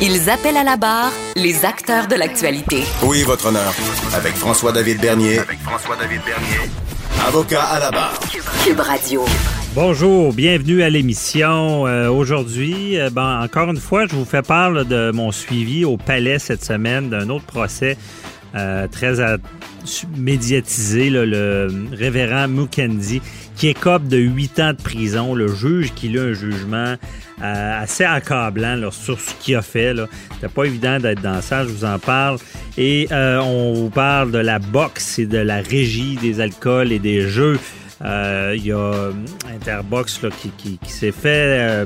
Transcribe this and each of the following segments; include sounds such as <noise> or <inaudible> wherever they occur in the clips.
Ils appellent à la barre les acteurs de l'actualité. Oui, votre honneur. Avec François-David Bernier. Avec François-David Bernier. Avocat à la barre. Cube Radio. Bonjour, bienvenue à l'émission. Euh, Aujourd'hui, euh, ben, encore une fois, je vous fais part là, de mon suivi au palais cette semaine d'un autre procès euh, très à- médiatisé, là, le révérend Mukendi, qui écope de huit ans de prison. Le juge qui a un jugement assez accablant là, sur ce qu'il a fait. C'était pas évident d'être dans ça, je vous en parle. Et euh, on vous parle de la boxe et de la régie des alcools et des jeux. Euh, Il y a euh, Interbox qui, qui- qui s'est fait, euh,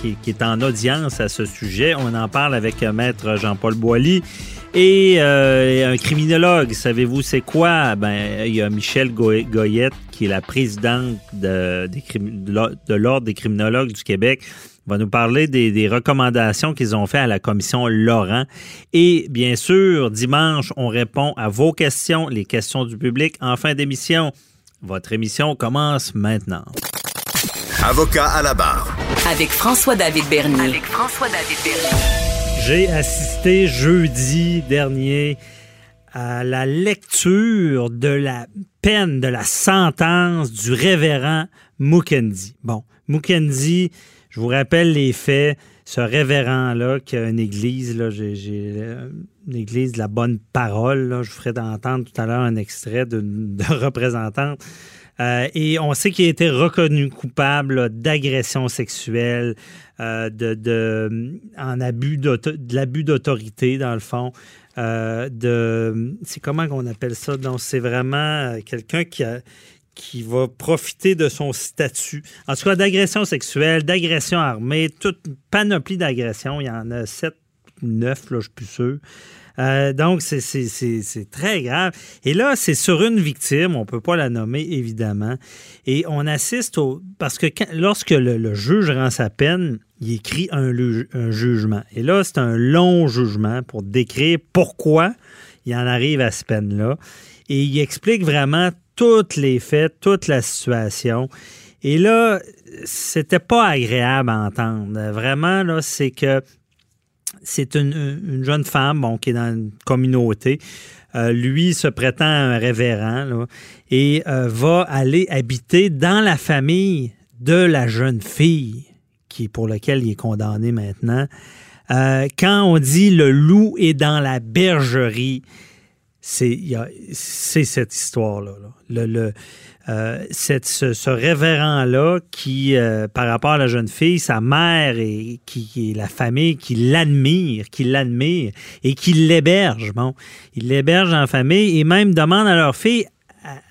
qui, qui est en audience à ce sujet. On en parle avec Maître Jean-Paul Boilly. Et un criminologue, savez-vous c'est quoi? Ben, il y a Michel Goy- Goyette, qui est la présidente de, l'Ordre des criminologues du Québec, va nous parler des, des recommandations qu'ils ont fait à la commission Laurent. Et bien sûr, dimanche, on répond à vos questions, les questions du public en fin d'émission. Votre émission commence maintenant. Avocat à la barre. Avec François-David Bernier. Avec François-David Bernier. J'ai assisté jeudi dernier à la lecture de la peine, de la sentence du révérend Mukendi. Bon, Mukendi, je vous rappelle les faits. Ce révérend-là, qui a une église, là, j'ai, euh, une église de la bonne parole, je vous ferai entendre tout à l'heure un extrait <laughs> de représentante. Euh, et on sait qu'il a été reconnu coupable d'agression sexuelle, euh, de, en abus l'abus d'autorité, dans le fond. De, c'est comment qu'on appelle ça? Donc, c'est vraiment quelqu'un qui, a- qui va profiter de son statut. En tout cas, d'agression sexuelle, d'agression armée, toute panoplie d'agressions. Il y en a sept, neuf, là, je suis plus sûr. Euh, donc, c'est- très grave. Et là, c'est sur une victime, on ne peut pas la nommer, évidemment. Et on assiste au... Parce que lorsque le, juge rend sa peine, il écrit un, un jugement. Et là, c'est un long jugement pour décrire pourquoi il en arrive à cette peine-là. Et il explique vraiment tous les faits, toute la situation. Et là, c'était pas agréable à entendre. Vraiment, là, c'est que c'est une, une jeune femme bon, qui est dans une communauté. Euh, lui se prétend un révérend et euh, va aller habiter dans la famille de la jeune fille qui pour laquelle il est condamné maintenant. Euh, quand on dit le loup est dans la bergerie, c'est cette histoire-là. là. Le, le, euh, ce, ce révérend-là qui, euh, par rapport à la jeune fille, sa mère et qui, qui est la famille qui l'admire, qui l'admire et qui l'héberge. Bon, il l'héberge en famille et même demande à leur fille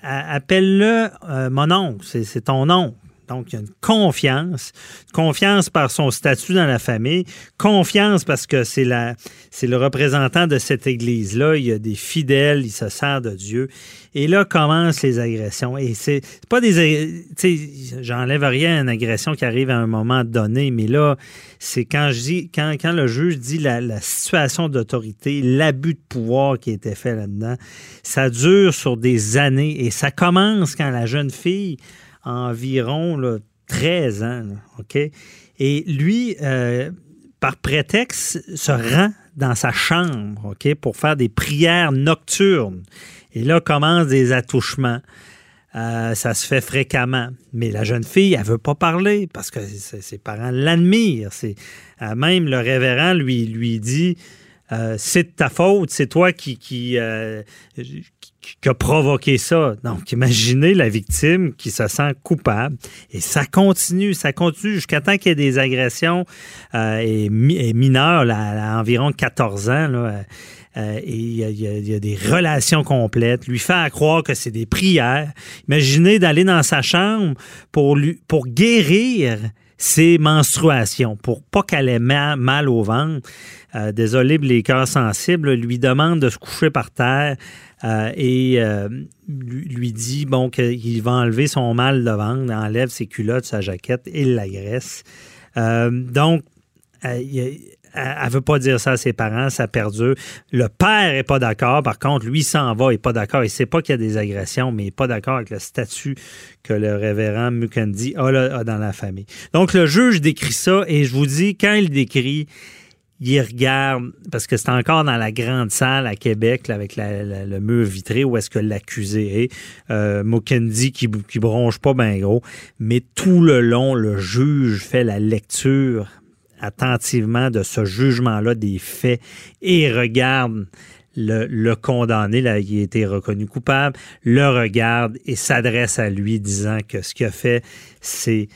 appelle-le euh, mon oncle, c'est c'est ton oncle. Donc, il y a une confiance. Confiance par son statut dans la famille. Confiance parce que c'est la, c'est le représentant de cette église-là. Il y a des fidèles, il se sert de Dieu. Et là commencent les agressions. Et c'est pas des. j'enlève rien à une agression qui arrive à un moment donné, mais là, c'est quand je dis, quand, le juge dit la, la situation d'autorité, l'abus de pouvoir qui a été fait là-dedans, ça dure sur des années et ça commence quand la jeune fille environ là, 13 ans? Et lui, euh, par prétexte, se rend dans sa chambre, pour faire des prières nocturnes. Et là commencent des attouchements. Euh, ça se fait fréquemment. Mais la jeune fille, elle veut pas parler parce que ses parents l'admirent. Euh, même le révérend lui lui dit c'est de ta faute, c'est toi qui qui a provoqué ça. Donc, imaginez la victime qui se sent coupable. Et ça continue, ça continue jusqu'à temps qu'il y ait des agressions euh, et, mineures, à environ 14 ans. Là, euh, et il y, a, des relations complètes. Lui faire croire que c'est des prières. Imaginez d'aller dans sa chambre pour, lui, pour guérir ses menstruations, pour pas qu'elle ait mal, au ventre. Euh, désolé, les cœurs sensibles lui demande de se coucher par terre euh, et lui, dit bon qu'il va enlever son mal de ventre, enlève ses culottes, sa jaquette et l'agresse. donc, elle, ne veut pas dire ça à ses parents, ça perdure. Le père est pas d'accord, par contre, lui s'en va, il est pas d'accord. Il sait pas qu'il y a des agressions, mais il est pas d'accord avec le statut que le révérend Mukendi a, dans la famille. Donc, le juge décrit ça et je vous dis, quand il décrit, il regarde, parce que c'est encore dans la grande salle à Québec, avec le mur vitré, où est-ce que l'accusé est. Euh, qui, qui bronche pas bien gros. Mais tout le long, le juge fait la lecture attentivement de ce jugement-là des faits et regarde le, condamné, là, qui a été reconnu coupable, le regarde et s'adresse à lui disant que ce qu'il a fait, c'est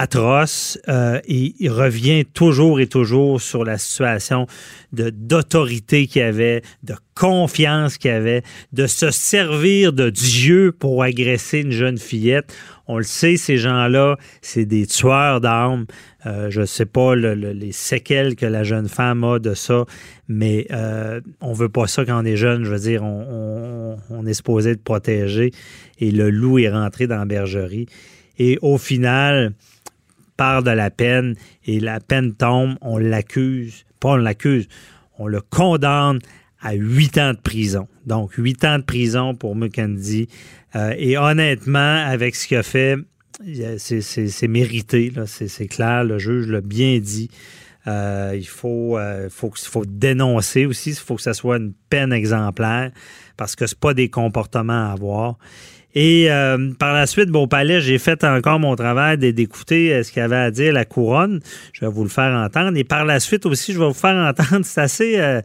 atroce euh, il revient toujours et toujours sur la situation d'autorité qu'il avait, de confiance qu'il avait, de se servir de Dieu pour agresser une jeune fillette. On le sait, ces gens-là, c'est des tueurs d'âmes. Euh, je ne sais pas les séquelles que la jeune femme a de ça, mais euh, on veut pas ça quand on est jeune. Je veux dire, on, on, est supposé de protéger. Et le loup est rentré dans la bergerie. Et au final, part de la peine et la peine tombe, on l'accuse, pas on l'accuse, on le condamne à huit ans de prison. Donc, huit ans de prison pour Mukendi. Euh, et honnêtement, avec ce qu'il a fait, c'est mérité, c'est clair, le juge l'a bien dit. Euh, il faut, euh, faut dénoncer aussi, il faut que ce soit une peine exemplaire parce que ce pas des comportements à avoir. Et euh, par la suite, bon palais, j'ai fait encore mon travail d'écouter ce qu'il avait à dire la couronne. Je vais vous le faire entendre. Et par la suite aussi, je vais vous faire entendre. <laughs> C'est assez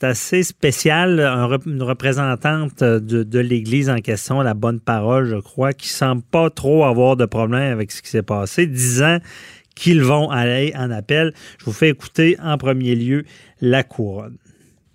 c'est assez spécial. une représentante de, l'Église en question, la bonne parole, je crois, qui semble pas trop avoir de problème avec ce qui s'est passé, disant qu'ils vont aller en appel. Je vous fais écouter en premier lieu la couronne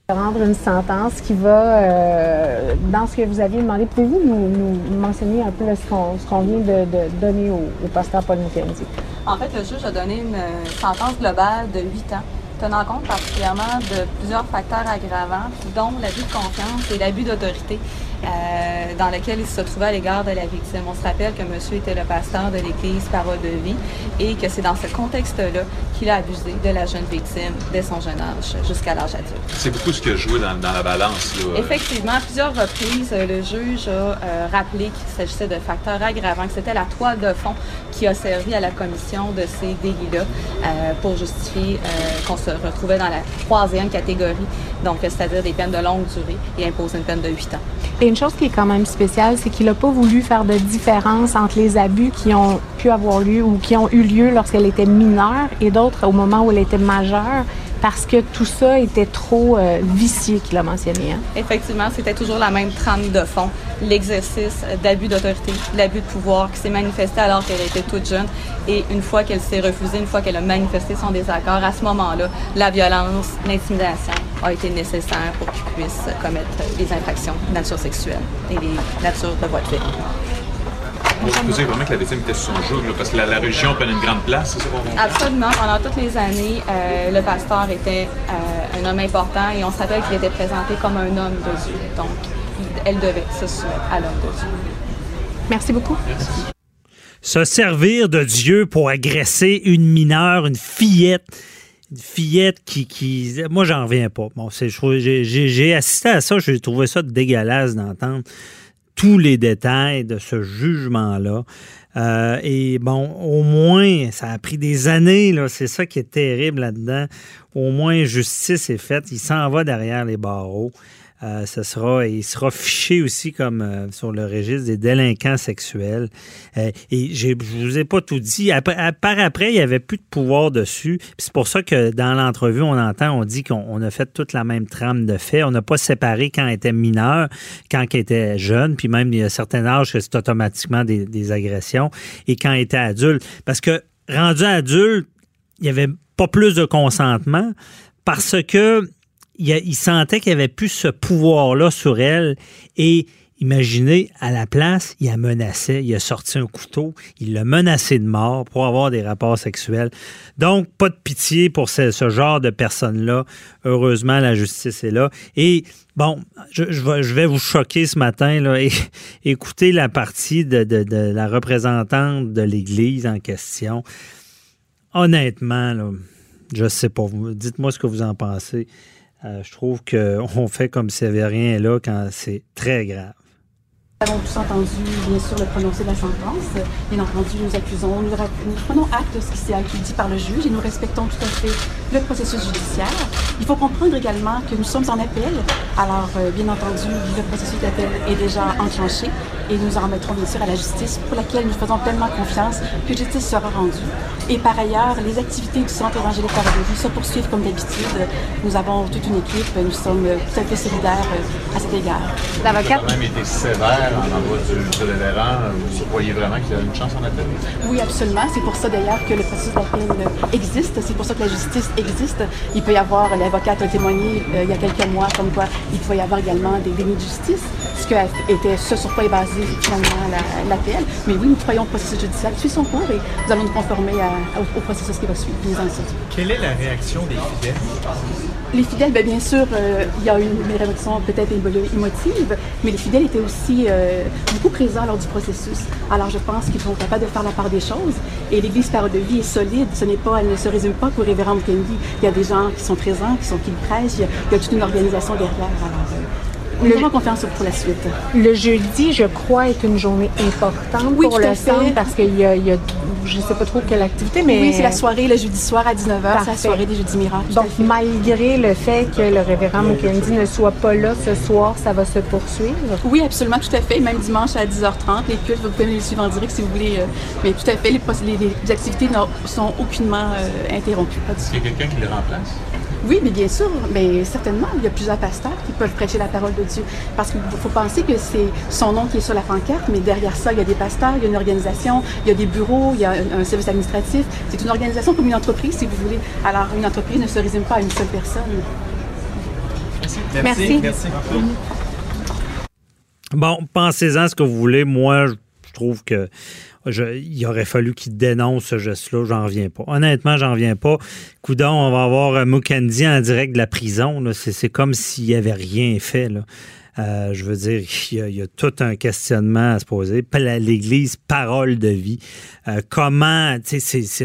rendre une sentence qui va, euh, dans ce que vous aviez demandé, pouvez-vous nous, mentionner un peu ce qu'on vient de, donner au, pasteur Paul Mukendi? En fait, le juge a donné une sentence globale de 8 ans tenant compte particulièrement de plusieurs facteurs aggravants, dont l'abus de confiance et l'abus d'autorité euh, dans lequel il se trouvait à l'égard de la victime. On se rappelle que monsieur était le pasteur de l'Église Parole de vie et que c'est dans ce contexte-là qu'il a abusé de la jeune victime dès son jeune âge jusqu'à l'âge adulte. C'est beaucoup ce qui a joué dans, la balance. Là. Effectivement, à plusieurs reprises, le juge a euh, rappelé qu'il s'agissait de facteurs aggravants, que c'était la toile de fond qui a servi à la commission de ces délits-là euh, pour justifier qu'on se retrouvait dans la troisième catégorie, donc c'est-à-dire des peines de longue durée et imposer une peine de 8 ans. Et une chose qui est quand même spéciale, c'est qu'il n'a pas voulu faire de différence entre les abus qui ont pu avoir lieu ou qui ont eu lieu lorsqu'elle était mineure et d'autres au moment où elle était majeure parce que tout ça était trop euh, vicié qu'il a mentionné. Hein. Effectivement, c'était toujours la même trame de fond, l'exercice d'abus d'autorité, l'abus de pouvoir qui s'est manifesté alors qu'elle était toute jeune. Et une fois qu'elle s'est refusée, une fois qu'elle a manifesté son désaccord, à ce moment-là, la violence, l'intimidation a été nécessaire pour qu'il puisse commettre des infractions de nature sexuelle et des natures de voie de fait. Peut dire vraiment que la victime était sur son joug, parce que la, religion prenait une grande place, c'est ça Absolument. Pendant toutes les années, euh, le pasteur était euh, un homme important et on se rappelle qu'il était présenté comme un homme de Dieu. Donc, elle devait se soumettre à l'homme de Dieu. Merci beaucoup. Se servir de Dieu pour agresser une mineure, une fillette fillette qui. qui moi, j'en reviens pas. Bon, j'ai assisté à ça, j'ai trouvé ça dégueulasse d'entendre tous les détails de ce jugement-là. Euh, et bon, au moins, ça a pris des années. C'est ça qui est terrible là-dedans. Au moins, justice est faite. Il s'en va derrière les barreaux. Euh, ce sera, il sera fiché aussi comme euh, sur le registre des délinquants sexuels. Euh, et je vous ai pas tout dit. Après, par après, il y avait plus de pouvoir dessus. C'est pour ça que dans l'entrevue, on entend, on dit qu'on on a fait toute la même trame de fait. On n'a pas séparé quand il était mineur, quand il était jeune, puis même il y a un certain âge que c'est automatiquement des, agressions, et quand il était adulte. Parce que rendu adulte, il y avait pas plus de consentement parce que il, a- sentait qu'il avait plus ce pouvoir-là sur elle et imaginez, à la place, il la menaçait, il a sorti un couteau, il l'a menacé de mort pour avoir des rapports sexuels. Donc, pas de pitié pour ce, genre de personnes-là. Heureusement, la justice est là. Et bon, je, vais, vous choquer ce matin, là, et <laughs> écoutez la partie de, la représentante de l'Église en question. Honnêtement, je sais pas. Dites-moi ce que vous en pensez. Euh, je trouve qu'on <laughs> fait comme s'il n'y avait là quand c'est très grave. Nous avons tous entendu, bien sûr, le prononcé de la sentence. Bien entendu, nous accusons, nous, prenons acte de ce qui s'est dit par le juge et nous respectons tout à fait le processus judiciaire. Il faut comprendre également que nous sommes en appel. Alors, euh, bien entendu, le processus d'appel est déjà enclenché et nous en remettrons bien sûr à la justice pour laquelle nous faisons pleinement confiance que justice sera rendue. Et par ailleurs, les activités du Centre évangélique Parole se poursuivent comme d'habitude. Nous avons toute une équipe, nous sommes euh, tout à fait solidaires euh, à cet égard. Été sévère en envoi du, du révérend. Vous croyez vraiment qu'il y a une chance en appel? Oui, absolument. C'est pour ça d'ailleurs que le processus d'appel existe. C'est pour ça que la justice existe. Il peut y avoir, l'avocate a témoigné euh, il y a quelques mois comme quoi il pouvait y avoir également des dénis de justice, ce que était ce sur quoi est basé finalement la- l'appel. Mais oui, nous croyons au processus judiciaire suit son cours et nous allons nous conformer à- au, au processus qui va suivre. Nous en sommes. Quelle est la réaction des fidèles? Les fidèles, bien, bien sûr, euh, il y a eu une réaction peut-être émo- émotive, mais les fidèles étaient aussi euh, beaucoup présents lors du processus. Alors, je pense qu'ils sont capables de faire la part des choses. Et l'Église Parole de Vie est solide. Ce n'est pas, elle ne se résume pas qu'au révérend Mukendi. Il y a des gens qui sont présents, qui sont qui prêchent. Il y a, toute une organisation derrière. Alors, nous avons confiance pour la suite. Le jeudi, je crois, est une journée importante Oui, pour le centre parce qu'il y a, il y a- je sais pas trop quelle activité, mais... Oui, c'est la soirée le jeudi soir à 19h. C'est la Parfait. soirée des jeudis miracles. Donc, malgré le fait que le révérend Mukendi ne soit pas là ce soir, ça va se poursuivre? Oui, absolument, tout à fait. Même dimanche à 10h30, les cultes, vous pouvez les suivre en direct si vous voulez. euh, mais tout à fait, les, les- les activités n'ont- sont aucunement euh, interrompues. Pas du tout. Est-ce qu'il y a quelqu'un qui le remplace? Oui, mais bien sûr, mais certainement, il y a plusieurs pasteurs qui peuvent prêcher la parole de Dieu. Parce qu'il faut penser que c'est son nom qui est sur la pancarte, mais derrière ça, il y a des pasteurs, il y a une organisation, il y a des bureaux, il y a un, un service administratif. C'est une organisation comme une entreprise, si vous voulez. Alors, une entreprise ne se résume pas à une seule personne. Merci. Merci. Bon, pensez-en ce que vous voulez. Moi, je trouve que je- il aurait fallu qu'il dénonce ce geste-là. J'en reviens pas. Honnêtement, j'en reviens pas. Coudon, on va avoir euh, Mukendi en direct de la prison. C'est comme s'il n'y avait rien fait. Euh, je veux dire, il y, a, tout un questionnement à se poser. L'Église, parole de vie. Euh, comment,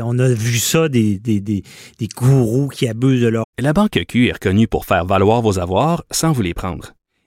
on a vu ça des, des, des, des gourous qui abusent de leur La Banque Q est reconnue pour faire valoir vos avoirs sans vous les prendre.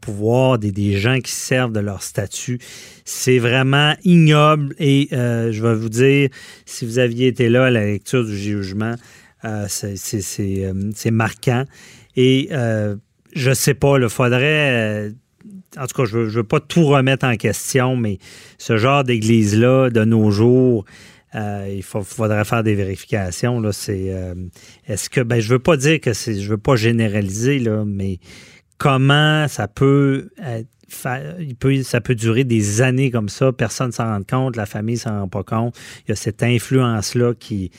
Pouvoir des, gens qui servent de leur statut. C'est vraiment ignoble et euh, je vais vous dire, si vous aviez été là à la lecture du jugement, euh, euh, c'est marquant. Et euh, je sais pas, il faudrait... en tout cas, je veux, je veux pas tout remettre en question, mais ce genre d'église-là, de nos jours, il faudrait faire des vérifications. Est-ce que, ben, je veux pas dire que c'est, je veux pas généraliser là, mais comment ça peut être fa- il peut, ça peut durer des années comme ça, personne ne s'en rend compte, la famille ne s'en rend pas compte. Il y a cette influence-là qui,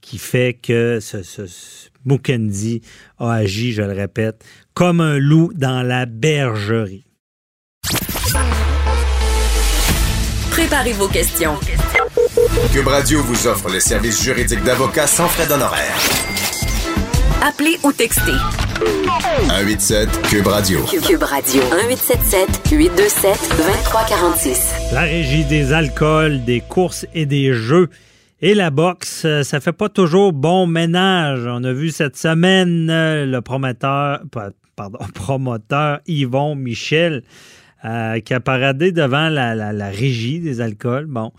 qui fait que ce, ce- ce Mukendi a agi, je le répète, comme un loup dans la bergerie. Préparez vos questions. Cube Radio vous offre les services juridiques d'avocats sans frais d'honoraires. Appelez ou textez. 187 Cube Radio. Cube Radio. 1877 827 2346. La régie des alcools, des courses et des jeux. Et la boxe, euh, ça fait pas toujours bon ménage. On a vu cette semaine euh, le promoteur, pa- pardon, <laughs> promoteur Yvon Michel euh, qui a paradé devant la, la- la régie des alcools. Bon,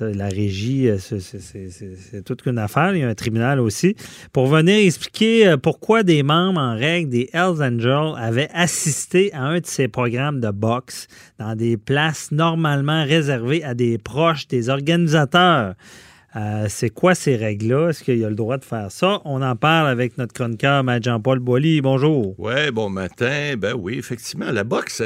la régie, euh, c'est- toute une affaire. Il y a un tribunal aussi. Pour venir expliquer euh, pourquoi des membres en règle des Hells Angels avaient assisté à un de ces programmes de boxe dans des places normalement réservées à des proches des organisateurs. Euh, c'est quoi ces règles-là? Est-ce qu'il a le droit de faire ça? On en parle avec notre chroniqueur, Jean-Paul Boilly. Bonjour. Ouais, bon matin. Ben oui, effectivement, la boxe,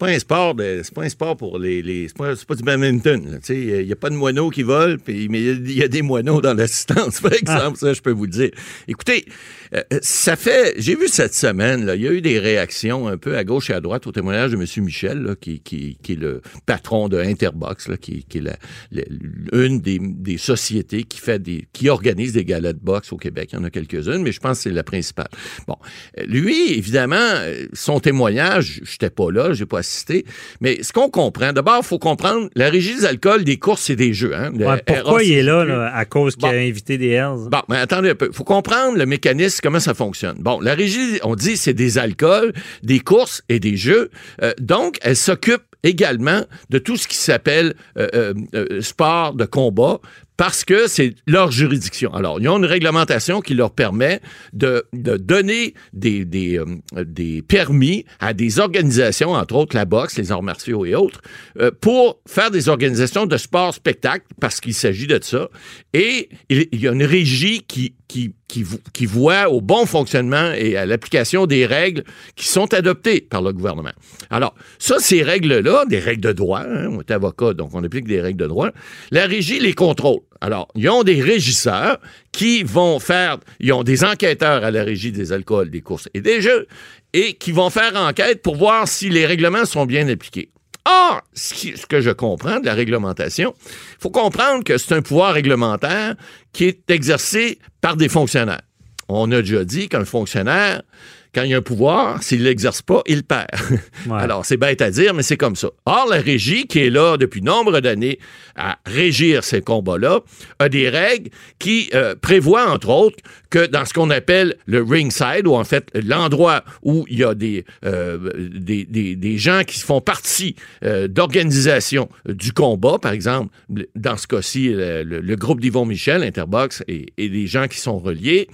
pas un sport de, c'est pas un sport pour les, les c'est pas, c'est pas du badminton. tu sais. Il n'y a pas de moineaux qui volent, puis mais il y a- il y, a des moineaux dans l'assistance, <laughs> par exemple. Ça, je peux vous le dire. Écoutez, euh, ça fait, j'ai vu cette semaine, là, il y a eu des réactions un peu à gauche et à droite au témoignage de M. Michel, là, qui, qui, qui est le patron de Interbox, là, qui, qui est la, la- une des, des sociétés qui fait des, qui organise des galas de boxe au Québec. Il y en a quelques-unes, mais je pense que c'est la principale. Bon, Euh, lui, évidemment, euh, son témoignage, je n'étais pas là, j'ai pas mais ce qu'on comprend, d'abord, il faut comprendre la régie des alcools, des courses et des jeux. Hein, Ouais, pourquoi il est là, à cause qu'il a invité des Hells? Bon, mais attendez un peu. Il faut comprendre le mécanisme, comment ça fonctionne. Bon, la régie, on dit, c'est des alcools, des courses et des jeux. Euh, donc, elle s'occupe également de tout ce qui s'appelle euh, euh, sport de combat parce que c'est leur juridiction. Alors, ils ont une réglementation qui leur permet de, donner euh, des permis à des organisations, entre autres la boxe, les arts martiaux et autres, euh, pour faire des organisations de sport-spectacle, parce qu'il s'agit de ça. Et il, y a une régie qui voit au bon fonctionnement et à l'application des règles qui sont adoptées par le gouvernement. Alors, ça, ces règles-là, des règles de droit, hein, on est avocat, donc on applique des règles de droit, la régie les contrôle. Alors, ils ont des régisseurs qui vont faire, ils ont des enquêteurs à la régie des alcools, des courses et des jeux, et qui vont faire enquête pour voir si les règlements sont bien appliqués. Or, ce, que je comprends de la réglementation, il faut comprendre que c'est un pouvoir réglementaire qui est exercé par des fonctionnaires. On a déjà dit qu'un fonctionnaire, quand il a un pouvoir, s'il ne l'exerce pas, il perd. <laughs> Alors, c'est bête à dire, mais c'est comme ça. Or, la régie, qui est là depuis nombre d'années à régir ces combats-là, a des règles qui euh, prévoient, entre autres, que dans ce qu'on appelle le ringside, ou en fait l'endroit où il y a des, euh, des, des- des gens qui font partie euh, d'organisations du combat, par exemple, dans ce cas-ci, le, le- le groupe d'Yvon Michel, Interbox, et, et des gens qui sont reliés,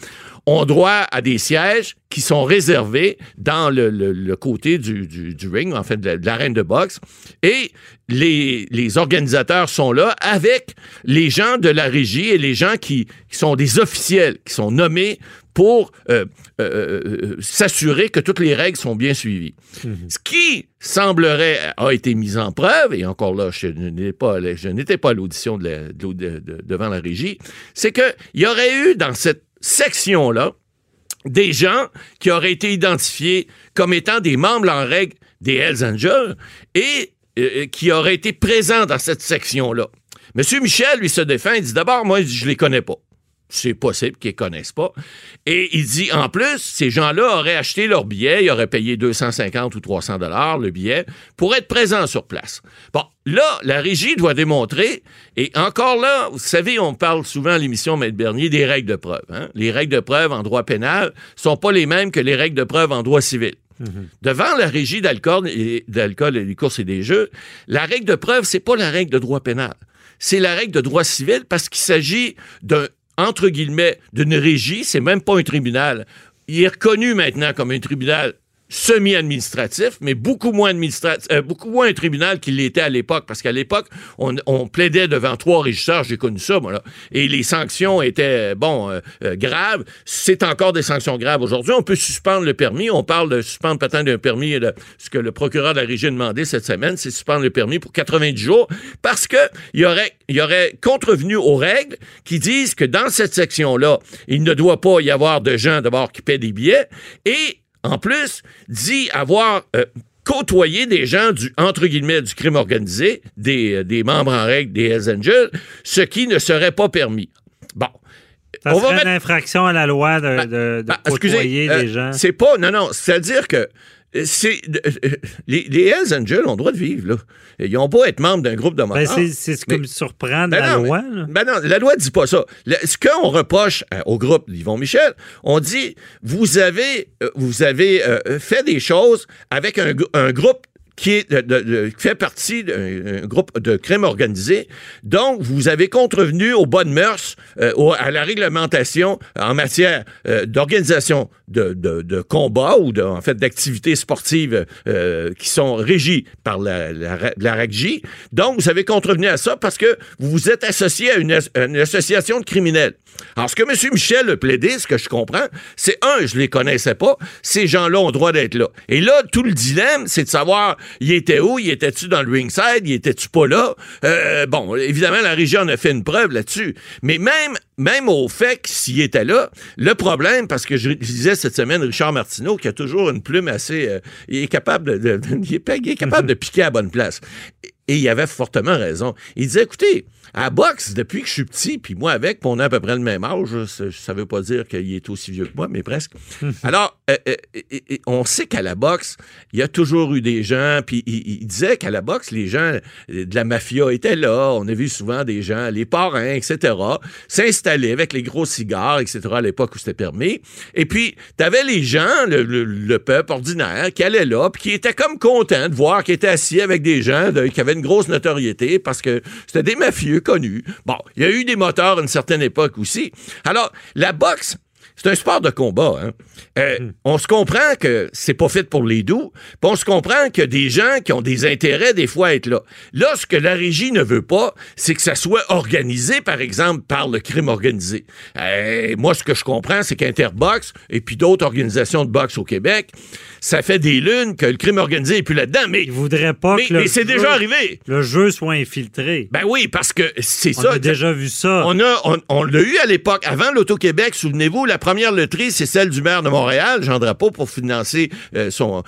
ont droit à des sièges qui sont réservés dans le, le- le côté du, du- du ring, en fait, de la- de l'arène de boxe. Et les, les organisateurs sont là avec les gens de la régie et les gens qui, qui sont des officiels, qui sont nommés pour euh, euh, euh, s'assurer que toutes les règles sont bien suivies. Ce qui semblerait a été mis en preuve, et encore là, je n'étais pas, je n'étais pas à l'audition de la- de- de- de- devant la régie, c'est qu'il y aurait eu dans cette section-là des gens qui auraient été identifiés comme étant des membres en règle des Hells Angels et euh, qui auraient été présents dans cette section-là. Monsieur Michel, lui, se défend, il dit d'abord, moi, je les connais pas. C'est possible qu'ils ne connaissent pas. Et il dit, en plus, ces gens-là auraient acheté leur billet, ils auraient payé 250 ou 300 dollars le billet pour être présents sur place. Bon, là, la régie doit démontrer, et encore là, vous savez, on parle souvent à l'émission Maître Bernier des règles de preuve. hein. Les règles de preuve en droit pénal sont pas les mêmes que les règles de preuve en droit civil. Devant la régie d'alcool et, d'alcool et des courses et des jeux, la règle de preuve, c'est pas la règle de droit pénal. C'est la règle de droit civil parce qu'il s'agit d'un, entre guillemets, d'une régie, c'est même pas un tribunal. Il est reconnu maintenant comme un tribunal semi-administratif, mais beaucoup moins administratif, euh, beaucoup moins un tribunal qu'il l'était à l'époque, parce qu'à l'époque, on, on plaidait devant trois régisseurs, j'ai connu ça, moi, et les sanctions étaient, bon, euh, euh, graves. C'est encore des sanctions graves aujourd'hui. On peut suspendre le permis. On parle de suspendre peut-être d'un permis, de, ce que le procureur de la régie a demandé cette semaine, c'est suspendre le permis pour 90 jours, parce que il y aurait, y aurait contrevenu aux règles qui disent que dans cette section-là, il ne doit pas y avoir de gens d'abord qui paient des billets, et en plus, dit avoir euh, côtoyé des gens du, entre guillemets, du crime organisé, des, euh, des membres en règle des Hells Angels, ce qui ne serait pas permis. Bon. Ça on va serait mettre une infraction à la loi de, de, de Ah, côtoyer euh, les gens. C'est pas. Non, non. C'est-à-dire que. Euh, C'est, euh, les, les Hells Angels ont le droit de vivre, là. Ils n'ont pas à être membres d'un groupe de Ben, motards. c'est c'est ce qui me surprend de Ben la non, loi. là. Ben non, la loi dit pas ça. Le- ce qu'on reproche euh, au groupe d'Yvon Michel, on dit vous avez euh, vous avez euh, fait des choses avec un, gr- un groupe qui, est de- de- de- qui fait partie d'un un groupe de crime organisé. Donc, vous avez contrevenu aux bonnes mœurs, euh, au- à la réglementation en matière euh, d'organisation de, de, de combat ou de, en fait d'activités sportives euh, qui sont régies par la, la, la RACJ. Donc, vous avez contrevenu à ça parce que vous vous êtes associé à une, une association de criminels. Alors, ce que M. Michel a plaidé, ce que je comprends, c'est un, je les connaissais pas, ces gens-là ont le droit d'être là. Et là, tout le dilemme, c'est de savoir, il était où, il était-tu dans le ringside, il était-tu pas là? Euh, bon, évidemment, la région en a fait une preuve là-dessus. Mais même, même au fait que s'il était là, le problème, parce que je disais cette semaine, Richard Martineau, qui a toujours une plume assez, euh, il est capable de, il est, capable de piquer à bonne place. Et il avait fortement raison. Il disait, écoutez, à la boxe, depuis que je suis petit, puis moi avec, puis on a à peu près le même âge, ça, ça veut pas dire qu'il est aussi vieux que moi, mais presque. <laughs> Alors, euh, euh, on sait qu'à la boxe, il y a toujours eu des gens, puis il, il disait qu'à la boxe, les gens euh, de la mafia étaient là. On a vu souvent des gens, les parrains, etc., s'installer avec les gros cigares, etc., à l'époque où c'était permis. Et puis, t'avais les gens, le, le- le peuple ordinaire, qui allait là, puis qui étaient comme contents de voir qu'ils étaient assis avec des gens de- qui avaient une grosse notoriété parce que c'était des mafieux connus. Bon, il y a eu des moteurs à une certaine époque aussi. Alors, la boxe, c'est un sport de combat. Hein. Euh, On se comprend que c'est pas fait pour les doux, puis on se comprend que des gens qui ont des intérêts des fois à être là. Là, ce que la régie ne veut pas, c'est que ça soit organisé, par exemple, par le crime organisé. Euh, moi, ce que je comprends, c'est qu'Interbox et puis d'autres organisations de boxe au Québec, ça fait des lunes que le crime organisé est plus là-dedans. Mais Il voudrait pas mais, que le mais c'est jeu- déjà arrivé. le jeu soit infiltré. Ben oui, parce que c'est On ça. a déjà vu ça. On a, on, on l'a eu à l'époque. Avant l'Auto-Québec, souvenez-vous, la première loterie, c'est celle du maire de Montréal, Jean Drapeau, pour financer son,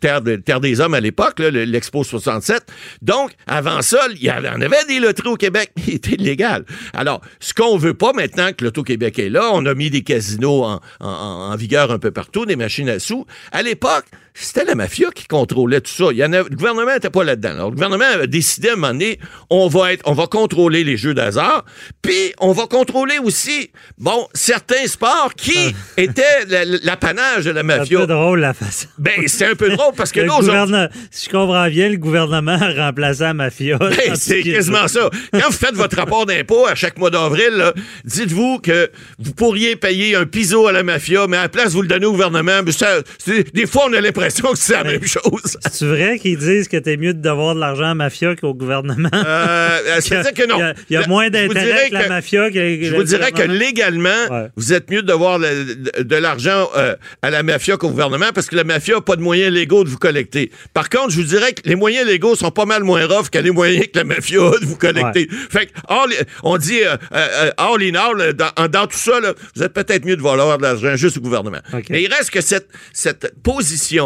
Terre, de- Terre des Hommes à l'époque, l'Expo 67. Donc, avant ça, il y en avait des loteries au Québec, <laughs> mais ils étaient illégales. Alors, ce qu'on veut pas maintenant que l'Auto-Québec est là, on a mis des casinos en vigueur un peu partout, des machines à sous. À l'époque, c'était la mafia qui contrôlait tout ça. Il y en a, le gouvernement n'était pas là-dedans. Alors, le gouvernement a décidé à un moment donné, on va être, on va contrôler les jeux d'hasard, puis on va contrôler aussi, bon, certains sports qui <laughs> étaient la- la- l'apanage de la C'est un mafia. peu drôle la façon. Ben, c'est un peu drôle parce que Le là, si je comprends bien, le gouvernement a remplacé la mafia. Ben, c'est quasiment ça. Quand vous faites votre rapport d'impôt à chaque mois d'avril, dites-vous que vous pourriez payer un piso à la mafia, mais à la place, vous le donnez au gouvernement. Mais ça, des fois, on a l'impression que c'est la même chose. C'est vrai qu'ils disent que t'es mieux de devoir de l'argent à la mafia qu'au gouvernement? Euh, C'est-à-dire <laughs> que non. Il y a, y moins d'intérêt que la mafia que Je vous dirais que légalement, Ouais. vous êtes mieux de devoir le- de, l'argent euh, à la mafia qu'au gouvernement parce que la mafia n'a pas de moyens légaux de vous collecter. Par contre, je vous dirais que les moyens légaux sont pas mal moins rough que les moyens que la mafia a de vous collecter. Fait que, all- on dit, euh, euh, all in all, euh, dans, dans tout ça, là, vous êtes peut-être mieux de valoir de l'argent juste au gouvernement. Mais il reste que cette, cette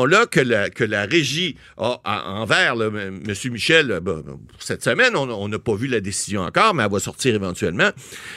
position-là que la, que la régie a en- envers là, M. Michel, euh, ben, pour cette semaine, on n'a pas vu la décision encore, mais elle va sortir éventuellement.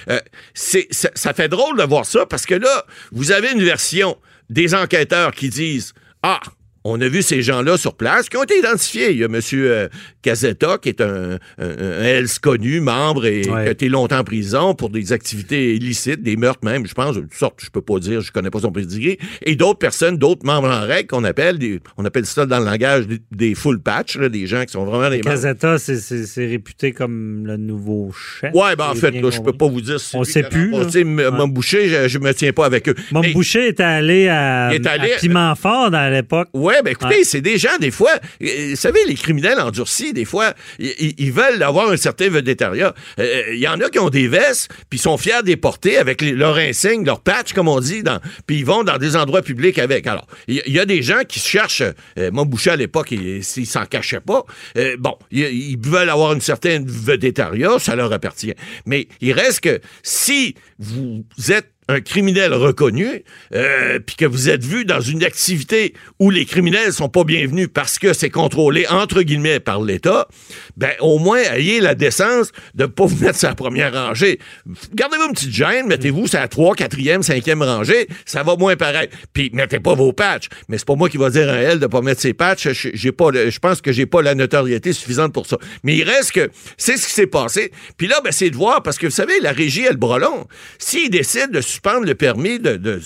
Euh, c'est, ça, ça fait drôle de voir ça parce que là, vous avez une version des enquêteurs qui disent Ah, on a vu ces gens-là sur place qui ont été identifiés. Il y a M. euh, Casetta, qui est un, Hells connu, membre et Ouais. qui a été longtemps en prison pour des activités illicites, des meurtres même, je pense, de toutes sortes, je peux pas dire, je connais pas son prédigré. Et d'autres personnes, d'autres membres en règle qu'on appelle, des, on appelle ça dans le langage des, des full patch, là, des gens qui sont vraiment des membres. Casetta, c'est- réputé comme le nouveau chef. Ouais, ben en fait, là, je peux pas vous dire si On sait plus, là. remporté M. Ouais. Mme Boucher, je, je me tiens pas avec eux. Mon Boucher était allé à, Il est allé- à Pimentfort dans l'époque. Ouais, ben écoutez, Ouais. c'est des gens, des fois, euh, vous savez, les criminels endurcis, des fois, ils, veulent avoir un certain vedettariat. Euh, Il y en a qui ont des vestes, puis ils sont fiers de les porter avec les- leur insigne, leur patch, comme on dit, puis ils vont dans des endroits publics avec. Alors, il y, a des gens qui cherchent, euh, mon Boucher à l'époque, il, il s'en cachait pas. Euh, bon, ils, veulent avoir une certaine vedettariat, ça leur appartient. Mais il reste que si vous êtes un criminel reconnu, euh, puis que vous êtes vu dans une activité où les criminels sont pas bienvenus parce que c'est contrôlé entre guillemets par l'État, ben au moins ayez la décence de pas vous mettre sur la première rangée. Gardez-vous une petite gêne, mettez-vous sur la 3, 4e, 5e rangée, ça va moins pareil. Puis mettez pas vos patchs. Mais c'est pas moi qui va dire à elle de pas mettre ses patchs. J'ai pas, je pense que j'ai pas la notoriété suffisante pour ça. Mais il reste que c'est ce qui s'est passé. Puis là, ben, c'est de voir parce que vous savez, la régie elle brelon. S'il décide de le permis de,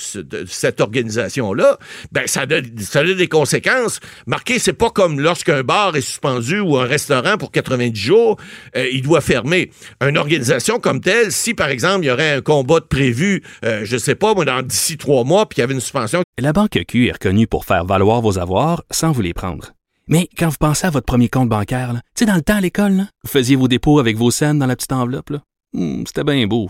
cette organisation-là, ben ça a, des conséquences. Marquez, c'est pas comme lorsqu'un bar est suspendu ou un restaurant pour 90 jours, euh, il doit fermer. Une organisation comme telle, si par exemple il y aurait un combat de prévu, euh, je sais pas, moi, dans d'ici trois mois, puis il y avait une suspension. La Banque Q est reconnue pour faire valoir vos avoirs sans vous les prendre. Mais quand vous pensez à votre premier compte bancaire, tu sais, dans le temps à l'école, vous faisiez vos dépôts avec vos scènes dans la petite enveloppe. Hmm, c'était bien beau.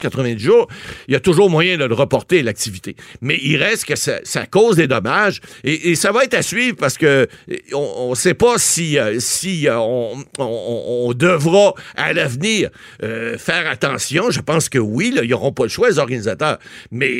90 jours, il y a toujours moyen de reporter l'activité. Mais il reste que ça, cause des dommages et, ça va être à suivre parce que on ne sait pas si, euh, euh, on, devra à l'avenir euh, faire attention. Je pense que oui, là, ils n'auront pas le choix, les organisateurs. Mais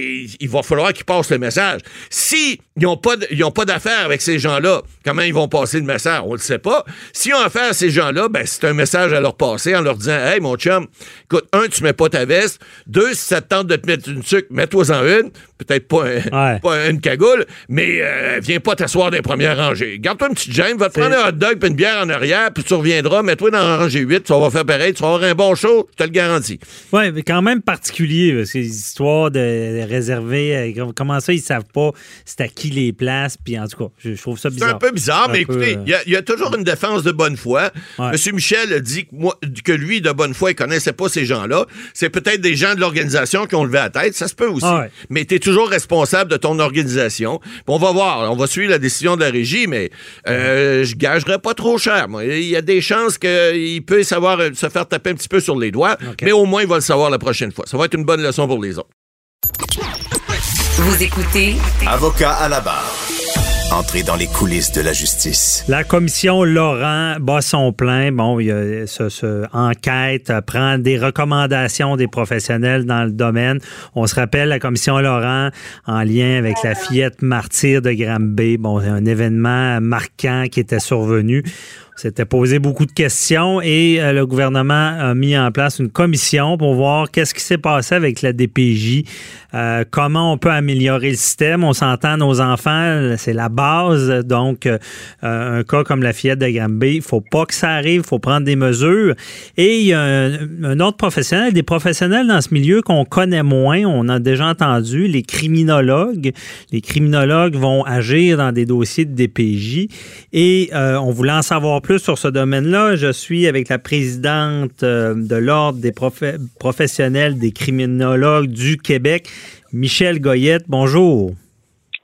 il va falloir qu'ils passent le message. Si n'ont pas, pas d'affaires avec ces gens-là, comment ils vont passer le message? On ne le sait pas. S'ils ont affaire à ces gens-là, ben, c'est un message à leur passer en leur disant Hey, mon chum, écoute, un, tu mets pas ta veste deux, si ça te tente de te mettre une sucre, mets-toi-en une. Peut-être pas, une cagoule, mais euh, viens pas t'asseoir dans les premières rangées. Garde-toi une petite gêne, va te prendre un hot dog puis une bière en arrière, puis tu reviendras, mets-toi dans la rangée 8, ça va faire pareil, tu vas avoir un bon show, je te le garantis. Oui, mais quand même particulier, ces histoires de réserver, euh, comment ça, ils savent pas c'est à qui les places, puis en tout cas, je, trouve ça bizarre. C'est un peu bizarre, mais écoutez, euh, il y, a toujours une défense de bonne foi. Monsieur Michel a dit que, moi, que lui, de bonne foi, il connaissait pas ces gens-là. C'est peut-être des gens de l'organisation qui ont levé la tête, ça se peut aussi. Ah mais tu es toujours responsable de ton organisation. on va voir, on va suivre la décision de la régie, mais euh, je gagerais pas trop cher. Il y a des chances qu'il peut savoir euh, se faire taper un petit peu sur les doigts, mais au moins il va le savoir la prochaine fois. Ça va être une bonne leçon pour les autres. Vous écoutez Avocat à la barre. Entrer dans les coulisses de la justice. La commission Laurent bat son plein. Bon, il y a ce, enquête, prend des recommandations des professionnels dans le domaine. On se rappelle la commission Laurent en lien avec la fillette martyre de Granby. Bon, un événement marquant qui était survenu s'était posé beaucoup de questions et euh, le gouvernement a mis en place une commission pour voir qu'est-ce qui s'est passé avec la DPJ, euh, comment on peut améliorer le système. On s'entend, nos enfants, c'est la base. Donc, euh, un cas comme la fillette de Granby, il faut pas que ça arrive, il faut prendre des mesures. Et il y a un, autre professionnel, des professionnels dans ce milieu qu'on connaît moins, on a déjà entendu, les criminologues. Les criminologues vont agir dans des dossiers de DPJ et on voulait en savoir plus sur ce domaine-là. Je suis avec la présidente euh, de l'Ordre des professionnels des criminologues du Québec, Michel Goyette. Bonjour.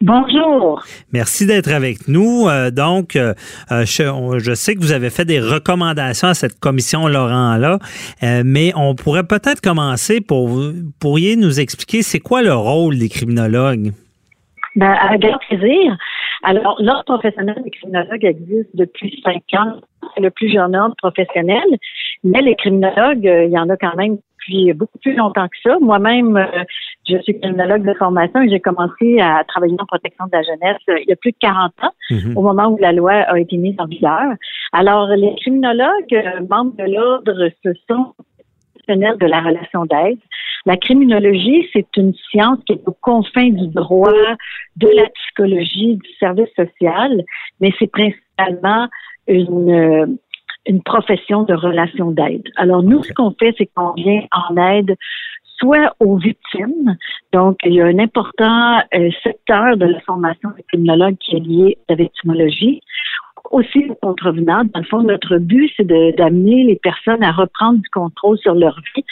Bonjour. Merci d'être avec nous. Euh, donc, euh, je, sais que vous avez fait des recommandations à cette commission Laurent-là, mais on pourrait peut-être commencer pour vous. Pourriez nous expliquer c'est quoi le rôle des criminologues? Ben, avec grand plaisir. Alors, l'ordre professionnel des criminologues existe depuis cinq ans. C'est le plus jeune ordre professionnel. Mais les criminologues, euh, il y en a quand même depuis beaucoup plus longtemps que ça. Moi-même, euh, je suis criminologue de formation et j'ai commencé à travailler en protection de la jeunesse euh, il y a plus de 40 ans, mhm. au moment où la loi a été mise en vigueur. Alors, les criminologues, membres de l'ordre, ce sont de la relation d'aide. La criminologie, c'est une science qui est aux confins du droit, de la psychologie, du service social, mais c'est principalement une, euh, une profession de relation d'aide. Alors nous, ce qu'on fait, c'est qu'on vient en aide soit aux victimes. Donc, il y a un important euh, secteur de la formation des criminologues qui est lié à la victimologie aussi les contrevenants. Dans le fond, notre but, c'est d'amener les personnes à reprendre du contrôle sur leur vie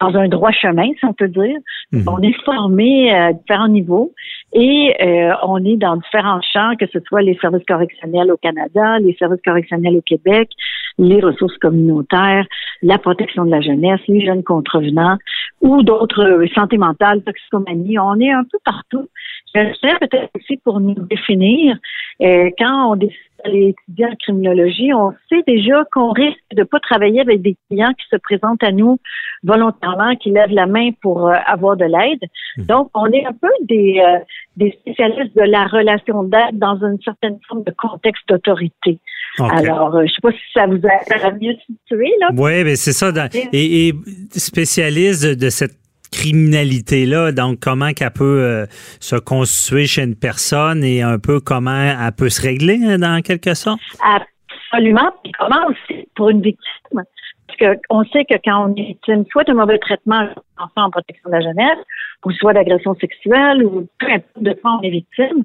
dans un droit chemin, si on peut dire. On est formé à différents niveaux et euh, on est dans différents champs, que ce soit les services correctionnels au Canada, les services correctionnels au Québec, les ressources communautaires, la protection de la jeunesse, les jeunes contrevenants ou d'autres euh, santé mentale, toxicomanie. On est un peu partout. J'espère peut-être aussi pour nous définir, euh, quand on décide d'aller étudier en criminologie, on sait déjà qu'on risque de pas travailler avec des clients qui se présentent à nous volontairement, qui lèvent la main pour euh, avoir de l'aide. Donc, on est un peu des, euh, des spécialistes de la relation d'aide dans une certaine forme de contexte d'autorité. Alors, euh, je sais pas si ça vous à mieux situer, là. Oui, mais c'est ça. dans- et, et spécialiste de cette criminalité-là, donc comment qu'elle peut euh, se constituer chez une personne et un peu comment elle peut se régler, hein, dans quelque sorte? Absolument. Puis comment aussi pour une victime? Parce que on sait que quand on est victime, soit de mauvais traitement enfant en protection de la jeunesse, ou soit d'agression sexuelle, ou peu importe de quoi on est victime,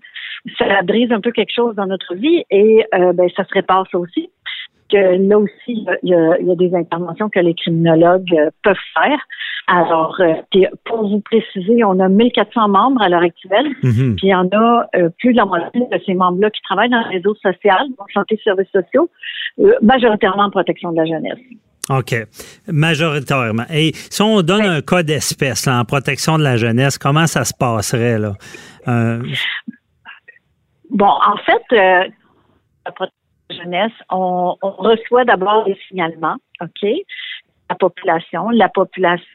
ça brise un peu quelque chose dans notre vie et euh, ben, ça se répare ça aussi. Que là aussi, il y a- il y, des interventions que les criminologues euh, peuvent faire. Alors, euh, pour vous préciser, on a 1400 membres à l'heure actuelle. Mhm. Puis il y en a euh, plus de la moitié de ces membres-là qui travaillent dans le réseau social, donc santé et services sociaux, euh, majoritairement en protection de la jeunesse. OK. Majoritairement. Et si on donne un cas d'espèce en protection de la jeunesse, comment ça se passerait? Là? Euh, Bon, en fait, la protection jeunesse, on, on reçoit d'abord des signalements, OK? La population. La population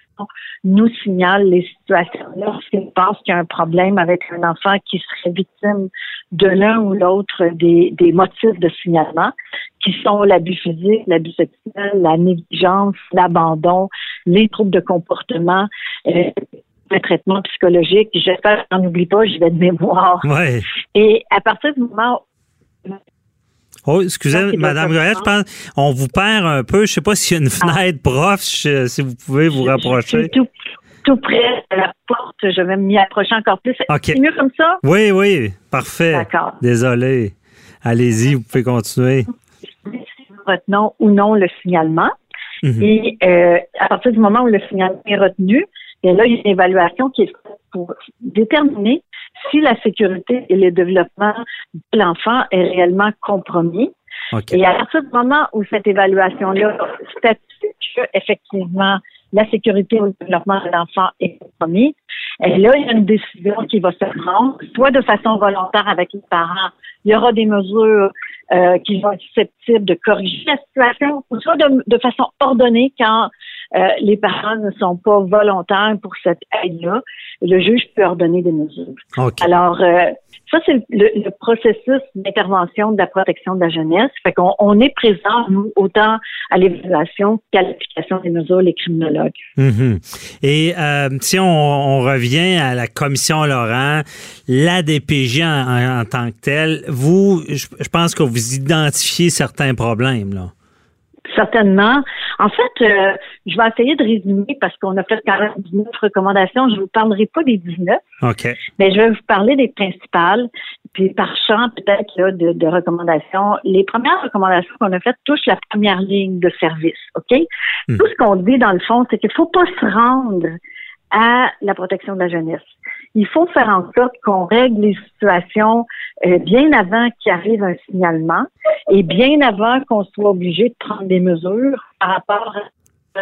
nous signale les situations lorsqu'il pense qu'il y a un problème avec un enfant qui serait victime de l'un ou l'autre des, des motifs de signalement, qui sont l'abus physique, l'abus sexuel, la négligence, l'abandon, les troubles de comportement, euh, le traitement psychologique. J'espère qu'on n'oublie pas, je vais de mémoire. ouais. Et à partir du moment Oh, excusez, Donc, il doit Madame faire Goyette, je pense on vous perd un peu. Je sais pas s'il y a une fenêtre prof, je- si vous pouvez vous Je rapprocher. tout, tout près de la porte. Je vais m'y approcher encore plus. OK. C'est mieux comme ça? Oui, oui, parfait. D'accord. Désolé. Allez-y, vous pouvez continuer. Retenons ou non le signalement. Mhm. Et euh, à partir du moment où le signalement est retenu, bien là, il y a une évaluation qui est faite pour déterminer si la sécurité et le développement de l'enfant est réellement compromis. Et à partir du moment où cette évaluation-là statue que effectivement la sécurité ou le développement de l'enfant est compromis, et là, il y a une décision qui va se prendre, soit de façon volontaire avec les parents, il y aura des mesures euh, qui vont être susceptibles de corriger la situation, soit de, de façon ordonnée quand euh, les parents ne sont pas volontaires pour cette aide-là. Le juge peut ordonner des mesures. OK. Alors, euh, ça, c'est le, le processus d'intervention de la protection de la jeunesse. Fait qu'on on est présent, nous, autant à l'évaluation qu'à l'application des mesures, les criminologues. Mhm. Et euh, si on, on revient à la commission Laurent, la DPJ en, en- en tant que telle, vous, je, je pense que vous identifiez certains problèmes. Là. Certainement. En fait, euh, je vais essayer de résumer parce qu'on a fait quand même 19 recommandations. Je ne vous parlerai pas des 19, OK. mais je vais vous parler des principales. Puis par champ, peut-être là, de, de recommandations. Les premières recommandations qu'on a faites touchent la première ligne de service. OK? Tout ce qu'on dit, dans le fond, c'est qu'il ne faut pas se rendre à la protection de la jeunesse. Il faut faire en sorte qu'on règle les situations euh, bien avant qu'il arrive un signalement et bien avant qu'on soit obligé de prendre des mesures par rapport à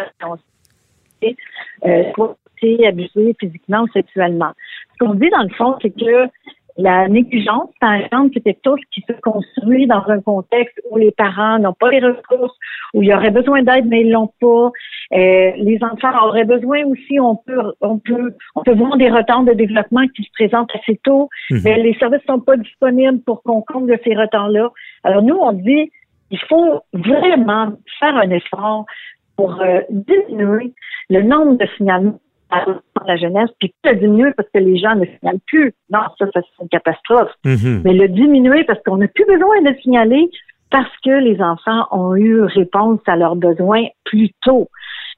euh, soit abusé physiquement ou sexuellement. Ce qu'on dit dans le fond, c'est que la négligence, par exemple, c'est quelque chose qui se construit dans un contexte où les parents n'ont pas les ressources, où il y aurait besoin d'aide, mais ils l'ont pas. Euh, les enfants auraient besoin aussi, on peut, on peut, on peut voir des retards de développement qui se présentent assez tôt, Mhm. mais les services sont pas disponibles pour qu'on comble ces retards-là. Alors nous, on dit, il faut vraiment faire un effort pour euh, diminuer le nombre de signalements la jeunesse, puis le diminuer parce que les gens ne signalent plus. Non, ça, ça c'est une catastrophe. Mhm. Mais le diminuer parce qu'on n'a plus besoin de signaler parce que les enfants ont eu réponse à leurs besoins plus tôt.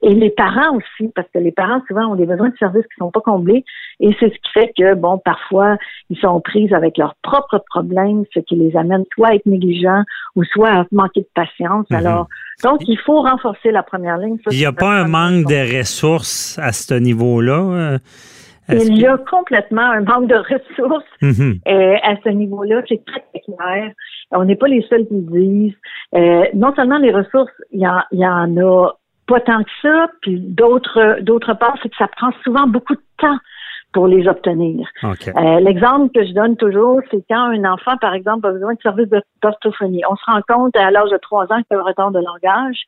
Et les parents aussi, parce que les parents, souvent, ont des besoins de services qui sont pas comblés. Et c'est ce qui fait que, bon, parfois, ils sont pris avec leurs propres problèmes, ce qui les amène soit à être négligents ou soit à manquer de patience. Mhm. Alors, donc, il faut renforcer la première ligne. Ça, Il n'y a pas un manque de ressources à ce niveau-là. euh, Il y a complètement un manque de ressources Mhm. euh, à ce niveau-là. C'est très, très clair. On n'est pas les seuls qui le disent. Euh, non seulement les ressources, il y en, il y en a pas tant que ça, puis d'autre d'autre part, c'est que ça prend souvent beaucoup de temps pour les obtenir. Euh, L'exemple que je donne toujours, c'est quand un enfant, par exemple, a besoin de services de- d'orthophonie. On se rend compte à l'âge de trois ans qu'il a un retard de langage.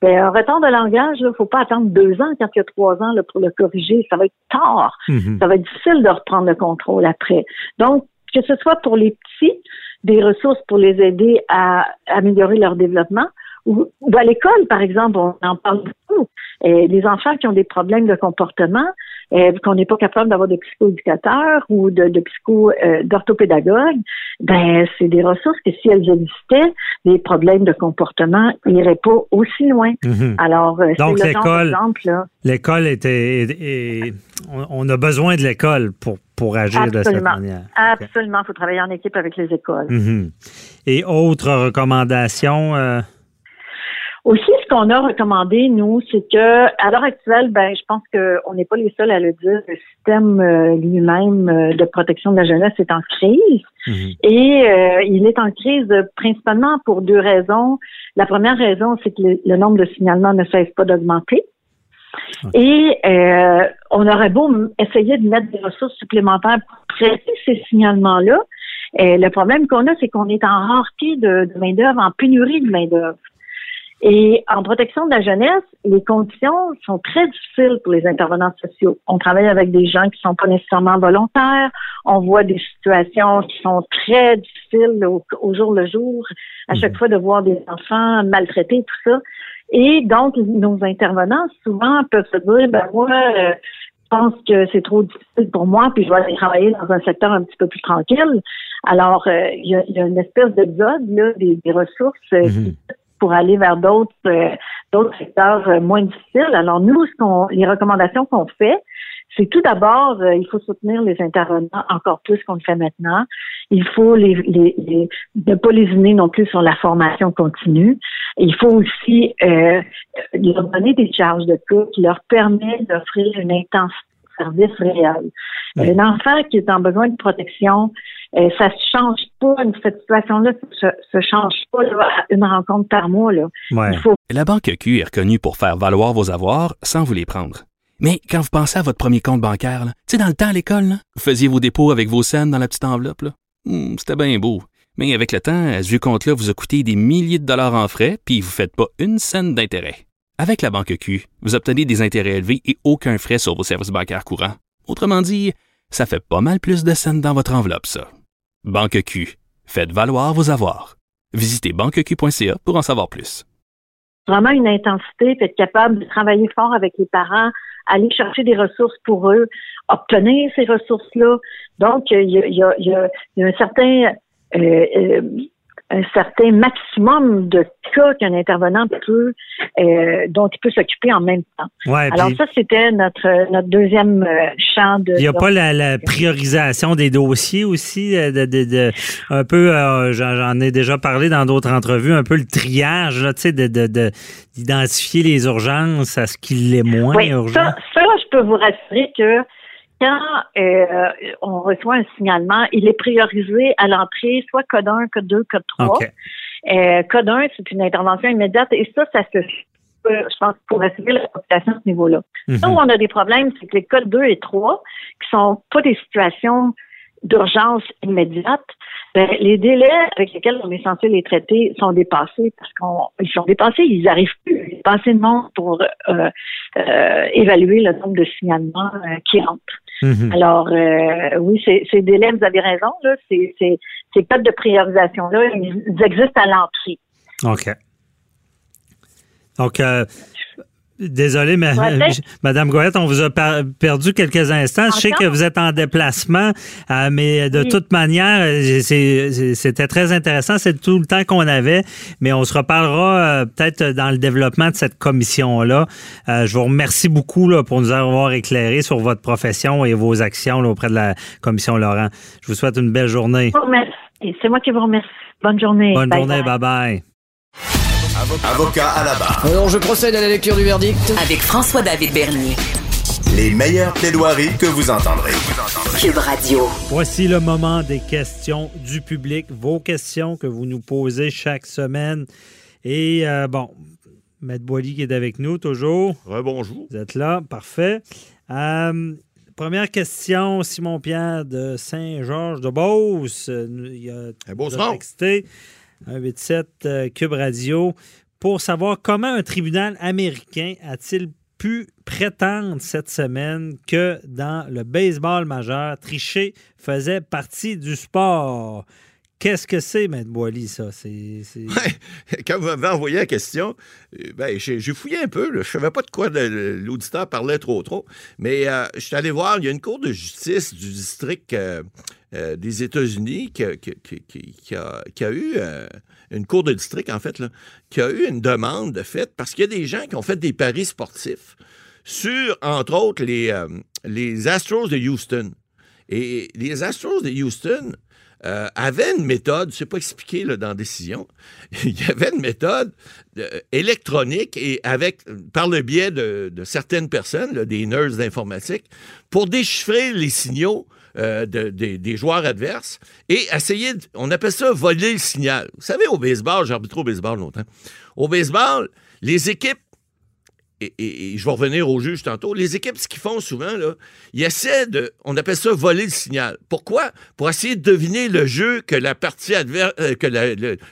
Ben, un retard de langage, il ne faut pas attendre deux ans quand il y a trois ans là, pour le corriger. Ça va être tard. Mhm. Ça va être difficile de reprendre le contrôle après. Donc, que ce soit pour les petits, des ressources pour les aider à améliorer leur développement, ou, à l'école, par exemple, on en parle beaucoup. Et les enfants qui ont des problèmes de comportement, euh, qu'on n'est pas capable d'avoir de psychoéducateurs ou de, de psycho euh, d'orthopédagogues, ben c'est des ressources que si elles existaient, les problèmes de comportement n'iraient pas aussi loin. Mhm. Alors, euh, Donc, c'est le genre l'école-. L'école était. on- a besoin de l'école pour, pour agir de cette manière. Absolument. Il faut travailler en équipe avec les écoles. Mhm. Et autres recommandations? euh, Aussi, ce qu'on a recommandé, nous, c'est que à l'heure actuelle, ben, je pense qu'on n'est pas les seuls à le dire. Le système euh, lui-même euh, de protection de la jeunesse est en crise. Et euh, il est en crise principalement pour deux raisons. La première raison, c'est que le, le nombre de signalements ne cesse pas d'augmenter. Et euh, on aurait beau essayer de mettre des ressources supplémentaires pour traiter ces signalements-là. le problème qu'on a, c'est qu'on est en rareté de, de main-d'œuvre, en pénurie de main-d'œuvre. Et en protection de la jeunesse, les conditions sont très difficiles pour les intervenants sociaux. On travaille avec des gens qui sont pas nécessairement volontaires. On voit des situations qui sont très difficiles au, au jour le jour. À chaque fois de voir des enfants maltraités, tout ça. Et donc, nos intervenants, souvent, peuvent se dire, ben moi, euh, je pense que c'est trop difficile pour moi, puis je vais aller travailler dans un secteur un petit peu plus tranquille. Alors, euh, il y, y a une espèce d'exode là, des, des ressources euh, qui pour aller vers d'autres euh, d'autres secteurs euh, moins difficiles. Alors nous, ce qu'on, les recommandations qu'on fait, c'est tout d'abord, euh, il faut soutenir les intervenants encore plus qu'on le fait maintenant. Il faut les, les, les- ne pas les uner non plus sur la formation continue. Il faut aussi euh, leur donner des charges de cas qui leur permettent d'offrir une intensité service réel. Un enfant qui est en besoin de protection, euh, ça se change pas, une- cette situation-là se, se change pas là, une rencontre par mois. Là. Ouais. Il faut La Banque Q est reconnue pour faire valoir vos avoirs sans vous les prendre. Mais quand vous pensez à votre premier compte bancaire, tu sais, dans le temps à l'école, vous faisiez vos dépôts avec vos scènes dans la petite enveloppe. là. Hmm, C'était bien beau. Mais avec le temps, à ce vieux compte-là vous a coûté des milliers de dollars en frais, puis vous ne faites pas une scène d'intérêt. Avec la Banque Q, vous obtenez des intérêts élevés et aucun frais sur vos services bancaires courants. Autrement dit, ça fait pas mal plus de scènes dans votre enveloppe, ça. Banque Q. Faites valoir vos avoirs. Visitez banqueq.ca pour en savoir plus. vraiment une intensité, être capable de travailler fort avec les parents, aller chercher des ressources pour eux, obtenir ces ressources-là. Donc, il y a un certain euh, euh, un certain maximum de cas qu'un intervenant peut euh, dont il peut s'occuper en même temps. Ouais, Alors ça, c'était notre notre deuxième euh, champ de. Il n'y a pas la, la priorisation des dossiers aussi, euh, de, de- de- un peu, euh, j'en ai déjà parlé dans d'autres entrevues, un peu le triage, là, tu sais, de, de, de- d'identifier les urgences à ce qui l'est moins Oui, urgent. ça, ça, je peux vous rassurer que quand euh, on reçoit un signalement, il est priorisé à l'entrée, soit code 1, code 2, code 3. OK. Euh, code 1, c'est une intervention immédiate et ça, ça se fait, je pense, pour rassurer la population à ce niveau-là. Mhm. Là où on a des problèmes, c'est que les codes 2 et 3, qui sont pas des situations d'urgence immédiate, ben, les délais avec lesquels on est censé les traiter sont dépassés parce qu'ils sont dépassés, ils n'arrivent plus. Pas assez de monde pour euh, euh, évaluer le nombre de signalements euh, qui Mhm. Alors, euh, oui, ces, ces délais, vous avez raison, là, ces, ces, ces codes de priorisation-là, ils, ils existent à l'entrée. OK. Donc, euh, Désolé, mais. Madame Goyette, on vous a per- perdu quelques instants. Je sais que vous êtes en déplacement, euh, mais de Oui. toute manière, euh, c'était très intéressant. C'est tout le temps qu'on avait, mais on se reparlera euh, peut-être dans le développement de cette commission-là. Euh, je vous remercie beaucoup là, pour nous avoir éclairé sur votre profession et vos actions là, auprès de la commission Laurent. Je vous souhaite une belle journée. C'est moi qui vous remercie. Bonne journée. Bonne Bye journée, bye. bye-bye. Avocat à la barre. Alors, je procède à la lecture du verdict. Avec François-David Bernier. Les meilleures plaidoiries que vous entendrez. Cube Radio. Voici le moment des questions du public, vos questions que vous nous posez chaque semaine. Et euh, bon, Maître Boily qui est avec nous toujours. bonjour. Vous êtes là, parfait. Euh, première question, Simon Pierre de Saint-Georges de Beauce. Euh, Il a, Un beau nous a son. texté 187 euh, Cube Radio pour savoir comment un tribunal américain a-t-il pu prétendre cette semaine que dans le baseball majeur, tricher faisait partie du sport? Qu'est-ce que c'est, Maître Boily, ça? <laughs> Quand vous m'avez envoyé la question, euh, ben, j'ai fouillé un peu. Je savais pas de quoi l'auditeur parlait trop trop. Mais euh, je suis allé voir, il y a une cour de justice du district euh, des États-Unis qui, a- eu euh, une cour de district, en fait, qui a eu une demande de fait parce qu'il y a des gens qui ont fait des paris sportifs sur, entre autres, les, euh, les Astros de Houston. Et les Astros de Houston avaient une méthode, c'est pas expliqué là, dans décision, <laughs> il y avait une méthode électronique et avec, par le biais de, certaines personnes, des nerds d'informatique, pour déchiffrer les signaux euh, de- des- des joueurs adverses et essayer, de- on appelle ça voler le signal. Vous savez, au baseball, j'ai arbitré au baseball longtemps. Au baseball, les équipes et, et- et je vais revenir au juge tantôt, les équipes, ce qu'ils font souvent, là, ils essaient de, on appelle ça voler le signal. Pourquoi? Pour essayer de deviner le jeu que la partie adverse, euh, que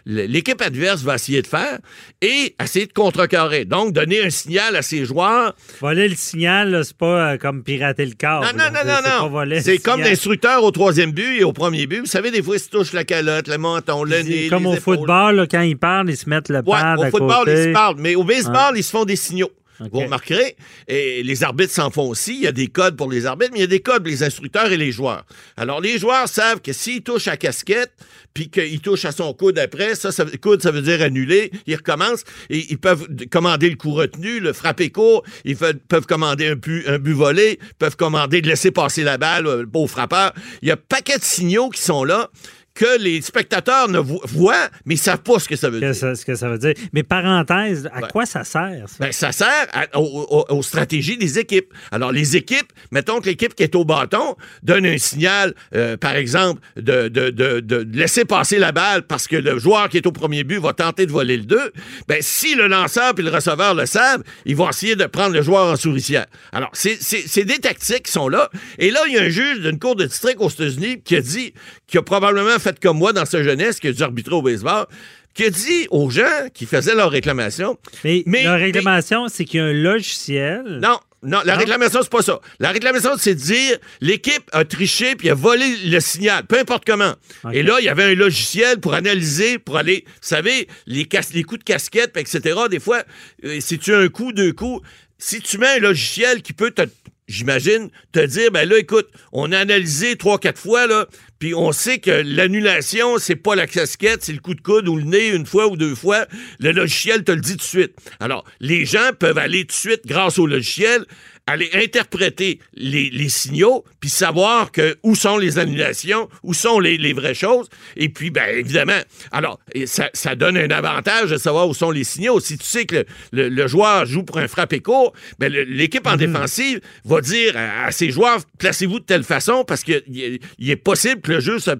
l'équipe adverse va essayer de faire et essayer de contrecarrer. Donc, donner un signal à ses joueurs. Voler le signal, c'est pas euh, comme pirater le câble. Non, non, non, non, non. C'est comme l'instructeur au troisième but et au premier but. Vous savez, des fois, il se touche la calotte, le menton, le nez. Comme les au épaules. football, là, quand ils parlent, ils se mettent le Ouais, pad au à football, côté. ils se parlent. Mais au baseball, Ouais. ils se font des signaux. Vous remarquerez, et les arbitres s'en font aussi. Il y a des codes pour les arbitres, mais il y a des codes pour les instructeurs et les joueurs. Alors, les joueurs savent que s'ils touchent à casquette, puis qu'ils touchent à son coude après, ça, ça, coude, ça veut dire annuler. Ils recommencent et ils peuvent commander le coup retenu, le frapper court. Ils peuvent commander un un but volé. Peuvent commander de laisser passer la balle euh, au frappeur. Il y a un paquet de signaux qui sont là que les spectateurs ne vo- voient, mais ils savent pas ce que ça veut dire. Que ça- ce que ça veut dire. Mais parenthèse, à quoi ça sert? ça? Ben, ça sert à- aux, stratégies des équipes. Alors, les équipes, mettons que l'équipe qui est au bâton donne un signal, euh, par exemple, de, de- de- de laisser passer la balle parce que le joueur qui est au premier but va tenter de voler le 2. Ben, si le lanceur et le receveur le savent, ils vont essayer de prendre le joueur en souricière. Alors, c'est des tactiques qui sont là. Et là, il y a un juge d'une cour de district aux États-Unis qui a dit, qui a probablement fait comme moi dans sa jeunesse, qui a dû arbitrer au baseball, qui a dit aux gens qui faisaient leur réclamation. Mais, la réclamation, c'est qu'il y a un logiciel. Non, non, la Non? réclamation, c'est pas ça. La réclamation, c'est de dire l'équipe a triché puis a volé le signal, peu importe comment. Et là, il y avait un logiciel pour analyser, pour aller, vous savez, les, cas- les coups de casquette, etc. Des fois, euh, si tu as un coup, deux coups, si tu mets un logiciel qui peut te j'imagine, te dire, ben là, écoute, on a analysé trois, quatre fois, là, puis on sait que l'annulation, c'est pas la casquette, c'est le coup de coude ou le nez une fois ou deux fois. Le logiciel te le dit tout de suite. Alors, les gens peuvent aller tout de suite, grâce au logiciel, aller interpréter les, les signaux, puis savoir que où sont les annulations, où sont les, les vraies choses. Et puis, ben évidemment, alors, et ça, ça donne un avantage de savoir où sont les signaux. Si tu sais que le, le- le joueur joue pour un frappé court, ben l'équipe en défensive va dire à, à ses joueurs, placez-vous de telle façon, parce qu'il est, il est possible que le jeu se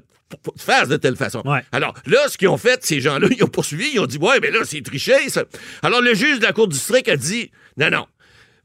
fasse de telle façon. Alors là, ce qu'ils ont fait, ces gens-là, ils ont poursuivi, ils ont dit, ouais, mais là, c'est triché, ça. Alors le juge de la Cour du district a dit, non, non,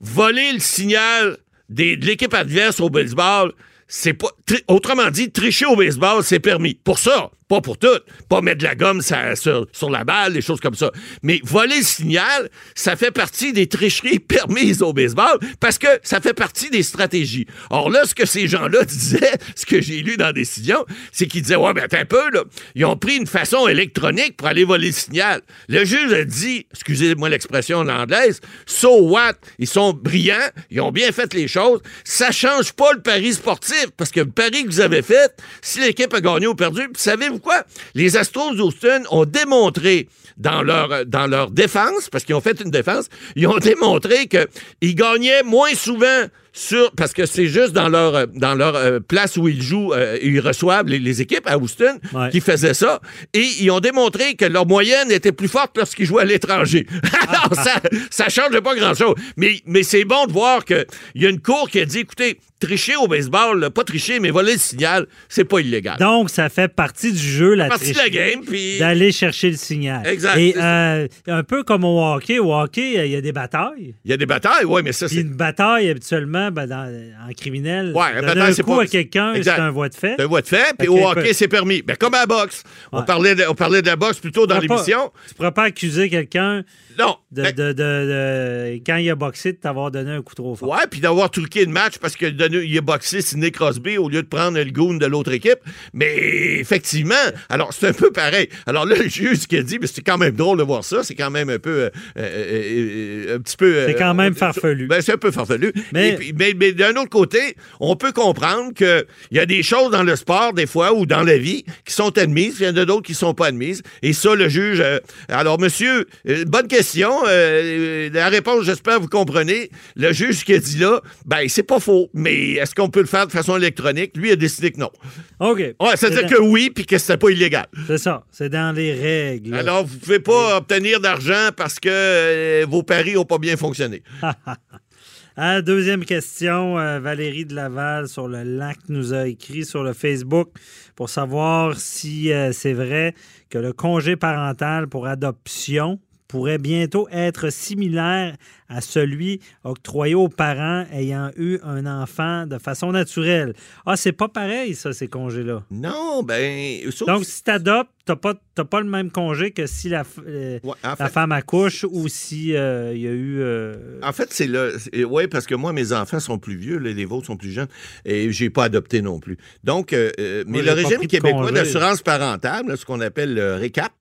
voler le signal de l'équipe adverse au baseball, c'est pas. autrement dit, tricher au baseball, c'est permis. Pour ça, Pas pour tout. Pas mettre de la gomme sur, la balle, des choses comme ça. Mais voler le signal, ça fait partie des tricheries <laughs> permises au baseball parce que ça fait partie des stratégies. Or là, ce que ces gens-là <laughs> disaient, ce que j'ai lu dans décision, c'est qu'ils disaient, ouais, mais attends un peu, là. Ils ont pris une façon électronique pour aller voler le signal. Le juge a dit, excusez-moi l'expression en anglaise, so what? Ils sont brillants, ils ont bien fait les choses. Ça change pas le pari sportif parce que le pari que vous avez fait, si l'équipe a gagné ou perdu, puis savez-vous quoi? Les Astros d'Houston ont démontré dans leur, dans leur défense, parce qu'ils ont fait une défense, ils ont démontré qu'ils gagnaient moins souvent sur, parce que c'est juste dans leur, euh, dans leur euh, place où ils jouent, euh, ils reçoivent les, les équipes à Houston qui faisaient ça. Et ils ont démontré que leur moyenne était plus forte lorsqu'ils jouaient à l'étranger. <laughs> Alors, ça, ça change pas grand-chose. Mais, mais c'est bon de voir qu'il y a une cour qui a dit, écoutez, tricher au baseball, là, pas tricher, mais voler le signal, c'est pas illégal. Donc, ça fait partie du jeu, la partie de la game, puis- D'aller chercher le signal. Exact, Et euh, un peu comme au hockey. Au hockey, il y a des batailles. Il y a des batailles, oui, mais ça, c'est. une bataille, habituellement, ben, dans- en criminel, Ouais, donner un c'est coup pas- à quelqu'un, c'est un voie de fait. C'est un voie de fait, puis Ok, au hockey, c'est permis. Ben, comme à la boxe. On, parlait de, on parlait de la boxe plutôt dans l'émission. Tu ne pourras pas accuser quelqu'un Non. de, de- de- de- quand il a boxé de t'avoir donné un coup trop fort. Ouais, puis d'avoir truqué le match parce qu'il il a boxé Sidney Crosby au lieu de prendre le goon de l'autre équipe. Mais effectivement, alors c'est un peu pareil. Alors là, le <laughs> juge ce qu'il a dit, mais c'est quand même drôle de voir ça. C'est quand même un peu. euh, euh, euh, un petit peu. C'est quand même farfelu. Ben, c'est un peu farfelu. Mais- puis- mais, mais d'un autre côté, on peut comprendre qu'il y a des choses dans le sport, des fois, ou dans la vie, qui sont admises, il y en a d'autres qui ne sont pas admises. Et ça, le juge. alors, monsieur, bonne question. Euh, la réponse, j'espère, vous comprenez. Le juge, ce qu'il a dit là, ben, c'est pas faux. Mais est-ce qu'on peut le faire de façon électronique? Lui a décidé que non. OK. Ouais, c'est-à-dire C'est que oui, puis que c'était pas illégal. C'est ça. C'est dans les règles. Alors, vous pouvez pas obtenir d'argent parce que euh, vos paris n'ont pas bien fonctionné. Ah, <laughs> deuxième question, euh, Valérie de Laval sur le lac nous a écrit sur le Facebook pour savoir si euh, c'est vrai que le congé parental pour adoption pourrait bientôt être similaire à celui octroyé aux parents ayant eu un enfant de façon naturelle. Ah, c'est pas pareil, ça, ces congés-là. Non, ben. sauf- Donc, si tu adoptes, tu n'as pas, t'as pas le même congé que si la, euh, la fait- femme accouche ou si euh, il y a eu. euh, En fait, c'est le. Oui, parce que moi, mes enfants sont plus vieux, là, les vôtres sont plus jeunes, et j'ai pas adopté non plus. Donc, euh, euh, mais Moi, le régime québécois d'assurance parentale, là, ce qu'on appelle le RECAP,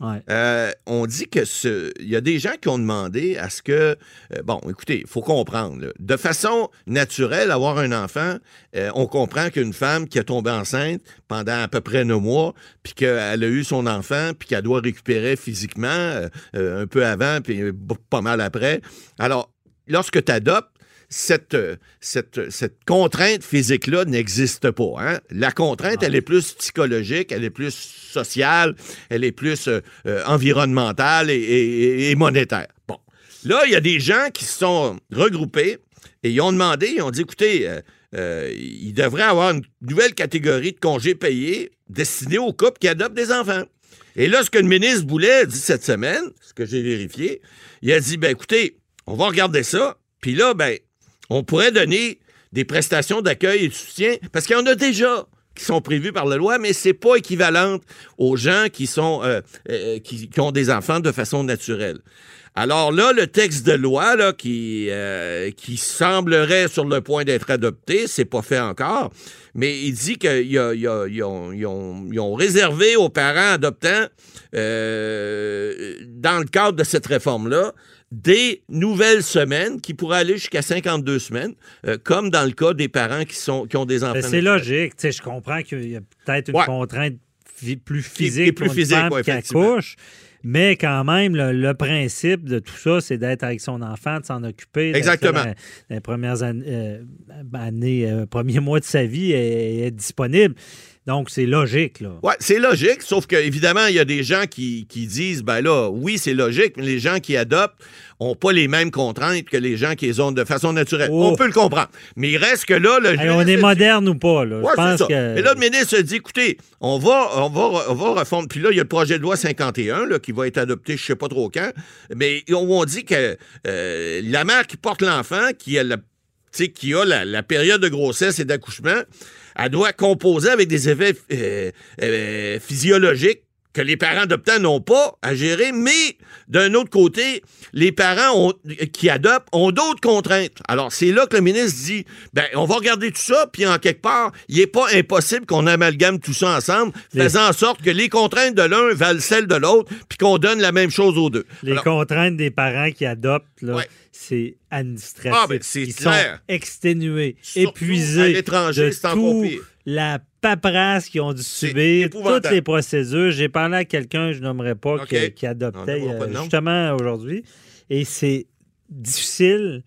Ouais. euh, on dit que ce- il y a des gens qui ont demandé à ce que. euh, bon, écoutez, il faut comprendre. là. de façon naturelle, avoir un enfant, euh, on comprend qu'une femme qui a tombé enceinte pendant à peu près neuf mois, puis qu'elle a eu son enfant, puis qu'elle doit récupérer physiquement euh, euh, un peu avant, puis euh, pas mal après. Alors, lorsque tu adoptes, cette, cette, cette contrainte physique-là n'existe pas. hein. La contrainte, elle est plus psychologique, elle est plus sociale, elle est plus euh, environnementale et, et- et monétaire. Bon. Là, il y a des gens qui se sont regroupés et ils ont demandé, ils ont dit, écoutez, euh, euh, il devrait avoir une nouvelle catégorie de congés payés destinés aux couples qui adoptent des enfants. Et là, ce que le ministre Boulet a dit cette semaine, ce que j'ai vérifié, il a dit, ben écoutez, on va regarder ça, puis là, ben, on pourrait donner des prestations d'accueil et de soutien, parce qu'il y en a déjà qui sont prévues par la loi, mais c'est pas équivalente aux gens qui sont euh, euh, qui ont des enfants de façon naturelle. Alors là, le texte de loi là, qui, euh, qui semblerait sur le point d'être adopté, c'est pas fait encore, mais il dit qu'ils ont, ont- réservé aux parents adoptants, euh, dans le cadre de cette réforme-là, des nouvelles semaines qui pourraient aller jusqu'à 52 semaines, euh, comme dans le cas des parents qui, sont, qui ont des enfants. C'est logique. Je comprends qu'il y a peut-être une Ouais. contrainte plus Qui- qui est physique plus pour une physique, femme ouais, qui effectivement. accouche. Mais quand même, le, le principe de tout ça, c'est d'être avec son enfant, de s'en occuper. Exactement. dans Les premières années, euh, années, euh, premiers mois de sa vie et être disponible. Donc, c'est logique, là. Oui, c'est logique, sauf que évidemment, il y a des gens qui, qui disent, ben là, oui, c'est logique, mais les gens qui adoptent n'ont pas les mêmes contraintes que les gens qui les ont de façon naturelle. Oh. On peut le comprendre. Mais il reste que là, le Hey, on est moderne ou pas, là? Ouais, je pense c'est ça. que. Et là, le ministre a dit, écoutez, on va, on va, on va refondre. Puis là, il y a le projet de loi 51 là, qui va être adopté, je ne sais pas trop quand. Mais on, dit que euh, la mère qui porte l'enfant, qui a, la, tu sais, qui a la, la période de grossesse et d'accouchement, elle doit composer avec des effets euh, euh, physiologiques que les parents adoptants n'ont pas à gérer, mais d'un autre côté, les parents ont- qui adoptent ont d'autres contraintes. Alors, c'est là que le ministre dit, ben, on va regarder tout ça, puis en quelque part, il n'est pas impossible qu'on amalgame tout ça ensemble, Les- faisant en sorte que les contraintes de l'un valent celles de l'autre, puis qu'on donne la même chose aux deux. Les Alors, contraintes des parents qui adoptent, là, c'est administratif. Ah, ben, Ils clair. sont exténués, Surtout épuisés. à l'étranger, de tout. La paperasse qu'ils ont dû subir, toutes les procédures. J'ai parlé à quelqu'un, je nommerai pas, qui, adoptait pas euh, justement aujourd'hui. Et c'est difficile.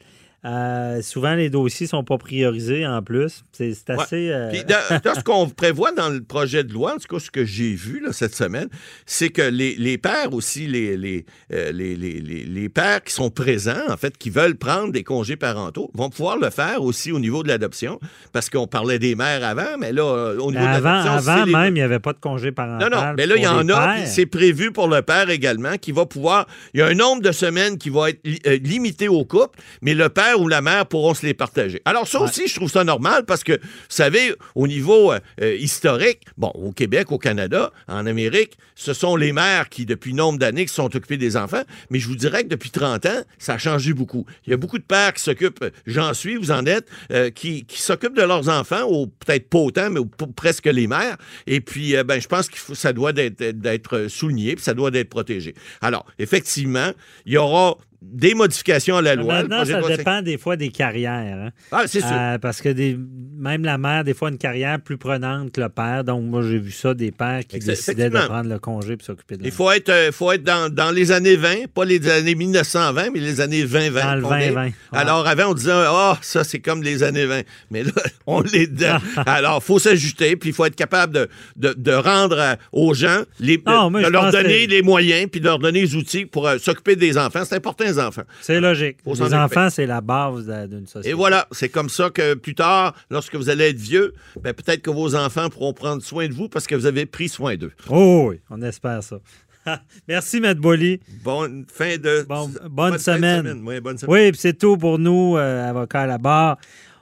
Euh, souvent, les dossiers sont pas priorisés en plus. C'est assez. euh, Puis dans, dans ce qu'on prévoit dans le projet de loi, en tout cas ce que j'ai vu là, cette semaine, c'est que les, les pères aussi, les, les, euh, les, les, les- les pères qui sont présents, en fait, qui veulent prendre des congés parentaux, vont pouvoir le faire aussi au niveau de l'adoption, parce qu'on parlait des mères avant, mais là, au niveau Mais de l'adoption, avant même, il n'y avait pas de congé non, parental. non, mais là, il y en a, c'est prévu pour le père également, qui va pouvoir. Il y a un nombre de semaines qui va être li- limité au couple, mais le père ou la mère pourront se les partager. Alors, ça aussi, je trouve ça normal parce que, vous savez, au niveau euh, euh, historique, bon, au Québec, au Canada, en Amérique, ce sont les mères qui, depuis nombre d'années, qui sont occupées des enfants, mais je vous dirais que depuis 30 ans, ça a changé beaucoup. Il y a beaucoup de pères qui s'occupent, euh, j'en suis, vous en êtes, euh, qui, qui s'occupent de leurs enfants, ou peut-être pas autant, mais presque les mères. Et puis, euh, ben, je pense que ça doit d'être souligné, puis ça doit d'être protégé. Alors, effectivement, il y aura des modifications à la loi. Maintenant, de ça dépend des fois des carrières. hein. Ah, c'est sûr. Euh, parce que des, même la mère, des fois, une carrière plus prenante que le père. Donc, moi, j'ai vu ça des pères qui décidaient de prendre le congé pour s'occuper de Il faut être, euh, faut être dans, dans les années 20, pas les années 1920, mais les années 20-20. Dans le qu'on est. 20-20, ouais. Alors, avant, on disait, ah, ça, c'est comme les années 20. Mais là, <laughs> on l'est dedans. <laughs> Alors, il faut s'ajuster, puis il faut être capable de, de, de rendre euh, aux gens, les, Non, mais de leur donner les moyens, puis de leur donner les outils pour s'occuper des enfants. C'est important, les enfants. C'est logique. Faut Les enfants, c'est la base d'une société. Et voilà, c'est comme ça que plus tard, lorsque vous allez être vieux, ben, peut-être que vos enfants pourront prendre soin de vous parce que vous avez pris soin d'eux. Oh oui, on espère ça. <laughs> Merci, Maître Bolly. Bonne fin de bonne, bonne fin de semaine. Oui, bonne semaine. Oui, c'est tout pour nous, euh, avocats à la barre.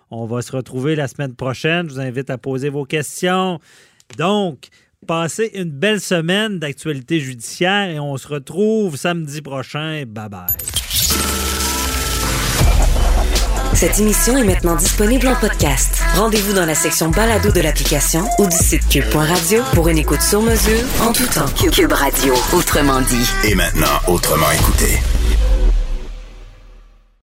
On va se retrouver la semaine prochaine. Je vous invite à poser vos questions. Donc, passez une belle semaine d'actualité judiciaire et on se retrouve samedi prochain. Bye bye. Cette émission est maintenant disponible en podcast. Rendez-vous dans la section balado de l'application ou du site cube.radio pour une écoute sur mesure en tout temps. Cube Radio, autrement dit. Et maintenant, autrement écouté.